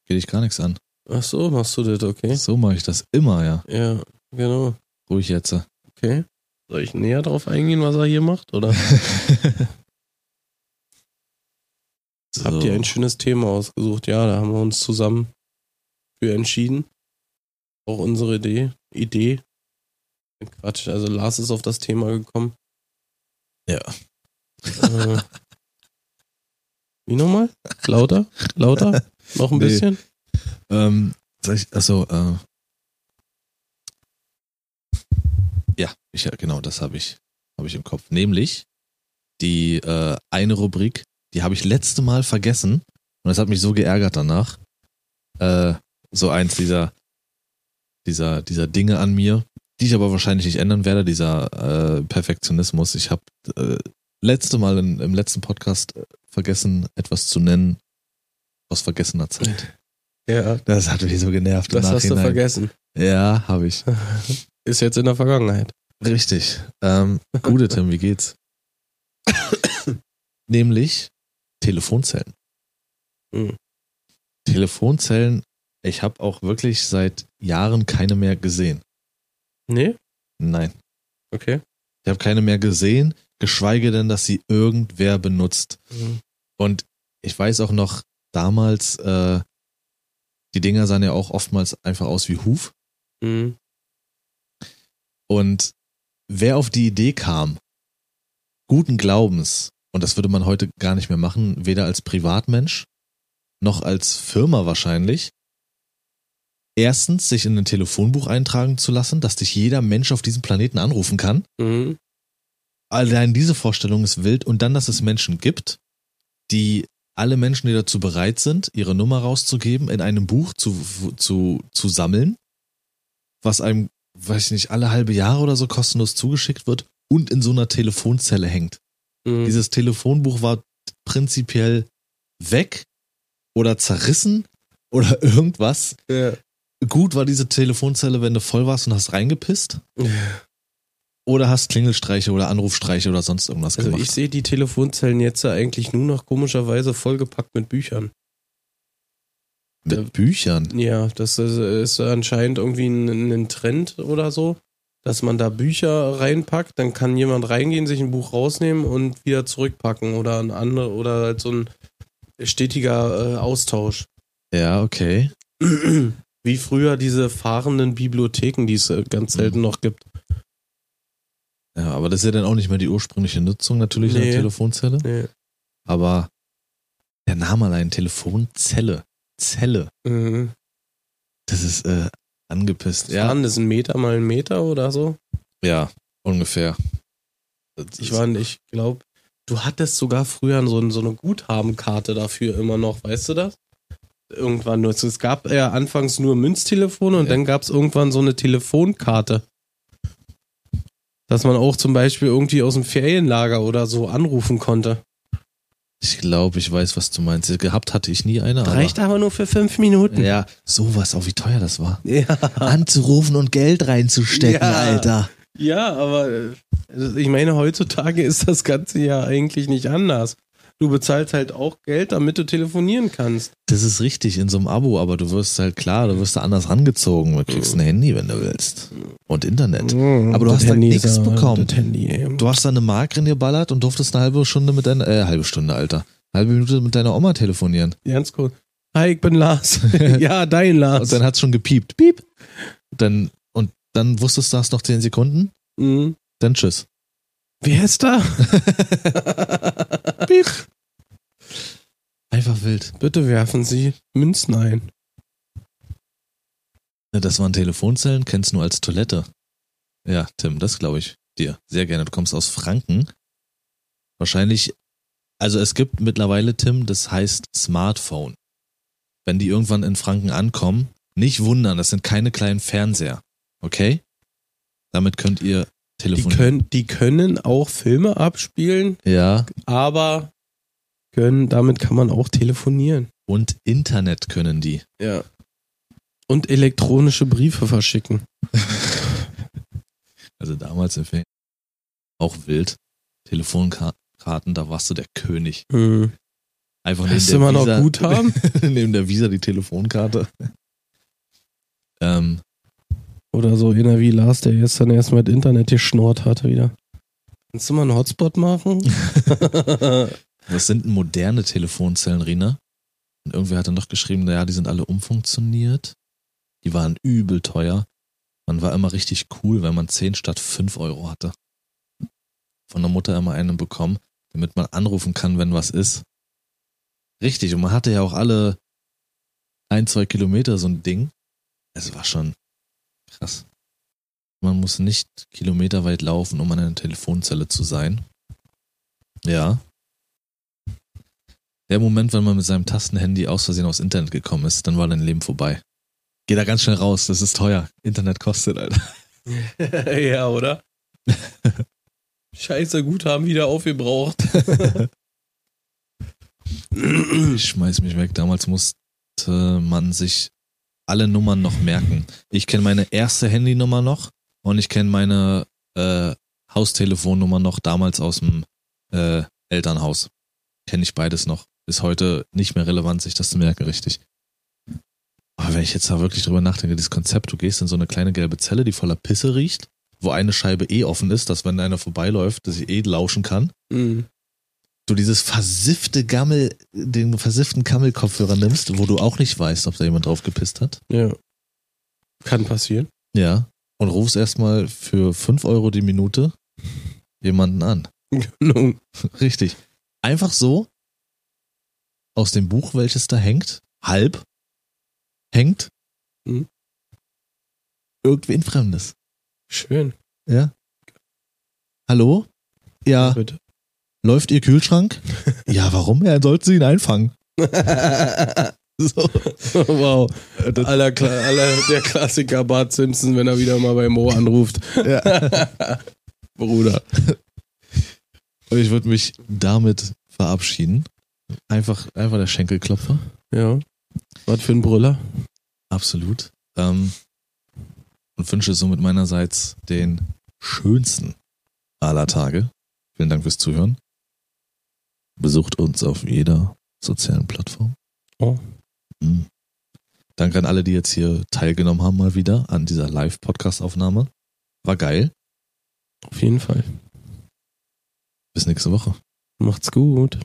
Geht dich gar nichts an. Ach so, machst du das, okay? So mache ich das immer, ja. Ja, genau. Ruhig jetzt. Okay. Soll ich näher drauf eingehen, was er hier macht, oder? so. Habt ihr ein schönes Thema ausgesucht? Ja, da haben wir uns zusammen für entschieden. Auch unsere Idee. Idee. Quatsch, also Lars ist auf das Thema gekommen. Ja. Äh, wie nochmal? Lauter? Lauter? Noch ein Nee. bisschen? Ähm, soll ich, achso, äh. Ja, ich, genau, das habe ich, habe ich im Kopf. Nämlich die äh, eine Rubrik, die habe ich letzte Mal vergessen und das hat mich so geärgert danach. Äh, so eins dieser, dieser, dieser Dinge an mir, die ich aber wahrscheinlich nicht ändern werde, dieser äh, Perfektionismus. Ich habe äh, letzte Mal in, im letzten Podcast äh, vergessen, etwas zu nennen aus vergessener Zeit. Ja, Das hat mich so genervt. das hast du vergessen. Ja, habe ich. Ist jetzt in der Vergangenheit. Richtig. Ähm, gute Tim, wie geht's? Nämlich Telefonzellen. Mhm. Telefonzellen, ich habe auch wirklich seit Jahren keine mehr gesehen. Nee? Nein. Okay. Ich habe keine mehr gesehen, geschweige denn, dass sie irgendwer benutzt. Mhm. Und ich weiß auch noch damals, äh, die Dinger sahen ja auch oftmals einfach aus wie Huf. Mhm. Und wer auf die Idee kam, guten Glaubens, und das würde man heute gar nicht mehr machen, weder als Privatmensch noch als Firma wahrscheinlich, erstens sich in ein Telefonbuch eintragen zu lassen, dass dich jeder Mensch auf diesem Planeten anrufen kann. Mhm. Allein diese Vorstellung ist wild. Und dann, dass es Menschen gibt, die alle Menschen, die dazu bereit sind, ihre Nummer rauszugeben, in einem Buch zu, zu, zu sammeln, was einem, weiß ich nicht, alle halbe Jahre oder so kostenlos zugeschickt wird und in so einer Telefonzelle hängt. Mhm. Dieses Telefonbuch war prinzipiell weg oder zerrissen oder irgendwas. Ja. Gut war diese Telefonzelle, wenn du voll warst und hast reingepisst. Oder hast Klingelstreiche oder Anrufstreiche oder sonst irgendwas Also gemacht. ich sehe die Telefonzellen jetzt eigentlich nur noch komischerweise vollgepackt mit Büchern. Mit Büchern. Ja, das ist, anscheinend irgendwie ein, ein Trend oder so, dass man da Bücher reinpackt, dann kann jemand reingehen, sich ein Buch rausnehmen und wieder zurückpacken oder ein andere oder halt so ein stetiger äh, Austausch. Ja, okay. Wie früher diese fahrenden Bibliotheken, die es äh, ganz selten noch gibt. Ja, aber das ist ja dann auch nicht mehr die ursprüngliche Nutzung natürlich Nee. der Telefonzelle. Nee. Aber der Name allein, Telefonzelle. Zelle. Mhm. Das ist äh, angepisst. Ja. Waren das ein Meter mal ein Meter oder so? Ja, ungefähr. Das Ich war, ich glaube, du hattest sogar früher so, so eine Guthabenkarte dafür immer noch, weißt du das? Irgendwann nur. Es gab ja anfangs nur Münztelefone und Ja. dann gab es irgendwann so eine Telefonkarte. Dass man auch zum Beispiel irgendwie aus dem Ferienlager oder so anrufen konnte. Ich glaube, ich weiß, was du meinst. Gehabt hatte ich nie eine. Aber Reicht aber nur für fünf Minuten. ja, sowas, auch wie teuer das war. Ja, Anzurufen und Geld reinzustecken, Ja. Alter. ja aber äh, ich meine, heutzutage ist das Ganze ja eigentlich nicht anders. Du bezahlst halt auch Geld, damit du telefonieren kannst. Das ist richtig in so einem Abo, aber du wirst halt klar, du wirst da anders rangezogen. Du kriegst ein Handy, wenn du willst. Und Internet. Aber du Das hast da Handy nichts ist, äh, bekommen. Handy. Du hast da eine Mark in dir ballert und durftest eine halbe Stunde mit deiner, äh, halbe Stunde, Alter. Halbe Minute mit deiner Oma telefonieren. Ganz cool. Hi, ich bin Lars. ja, dein Lars. Und dann hat's schon gepiept. Piep. Dann, und dann wusstest du, hast noch 10 Sekunden. Mhm. Dann tschüss. Wer ist da? Piep. Einfach wild. Bitte werfen Sie Münzen ein. Ja, Das waren Telefonzellen, kennst du nur als Toilette. Ja, Tim, das glaube ich dir sehr gerne. Du kommst aus Franken. Wahrscheinlich, also es gibt mittlerweile, Tim, das heißt Smartphone. Wenn die irgendwann in Franken ankommen, nicht wundern, das sind keine kleinen Fernseher. Okay? Damit könnt ihr Die telefonieren. können, die können auch Filme abspielen, ja, aber können, damit kann man auch telefonieren. und Internet können die. Ja. Und elektronische Briefe verschicken. Also damals im Fernsehen auch wild. Telefonkarten, da warst du der König. Hm. Einfach immer noch Guthaben? neben der Visa die Telefonkarte. Ähm, Oder so einer wie Lars, der jetzt dann erst mit Internet geschnurrt hatte wieder. Kannst du mal einen Hotspot machen? was sind moderne Telefonzellen, Rina? Und irgendwer hat dann noch geschrieben, naja, die sind alle umfunktioniert. Die waren übel teuer. Man war immer richtig cool, wenn man 10 statt 5 Euro hatte. Von der Mutter immer einen bekommen, damit man anrufen kann, wenn was ist. Richtig, und man hatte ja auch alle ein, zwei Kilometer so ein Ding. Es war schon krass. Man muss nicht kilometerweit laufen, um an einer Telefonzelle zu sein. Ja. Der Moment, wenn man mit seinem Tastenhandy aus Versehen aufs Internet gekommen ist, dann war dein Leben vorbei. Geh da ganz schnell raus, das ist teuer. Internet kostet, Alter. ja, oder? Scheiße, Guthaben wieder aufgebraucht. Ich schmeiß mich weg. Damals musste man sich alle Nummern noch merken. Ich kenne meine erste Handynummer noch und ich kenne meine äh, Haustelefonnummer noch damals aus dem äh, Elternhaus. Kenne ich beides noch. Ist heute nicht mehr relevant, sich das zu merken, richtig. Aber wenn ich jetzt da wirklich drüber nachdenke, dieses Konzept, du gehst in so eine kleine gelbe Zelle, die voller Pisse riecht, wo eine Scheibe eh offen ist, dass wenn einer vorbeiläuft, dass ich eh lauschen kann. Mhm. Du dieses versiffte Gammel, den versifften Kammelkopfhörer nimmst, wo du auch nicht weißt, ob da jemand drauf gepisst hat. Ja. Kann passieren. Ja. Und rufst erstmal für 5 Euro die Minute jemanden an. Genau. Richtig. Einfach so aus dem Buch, welches da hängt, halb hängt, Mhm. irgendwen Fremdes. Schön. Ja. Hallo? Ja, Bitte. Läuft Ihr Kühlschrank? ja, warum? Ja, sollten Sie ihn einfangen. So. wow. Aller, aller, der Klassiker Bart Simpson, wenn er wieder mal bei Mo anruft. ja. Bruder. Und ich würde mich damit verabschieden. Einfach, einfach der Schenkelklopfer. Ja. Was für ein Brüller. Absolut. Ähm, und wünsche somit meinerseits den schönsten aller Tage. Vielen Dank fürs Zuhören. Besucht uns auf jeder sozialen Plattform. Oh. Mhm. Danke an alle, die jetzt hier teilgenommen haben, mal wieder an dieser Live-Podcast-Aufnahme. War geil. Auf jeden Fall. Bis nächste Woche. Macht's gut.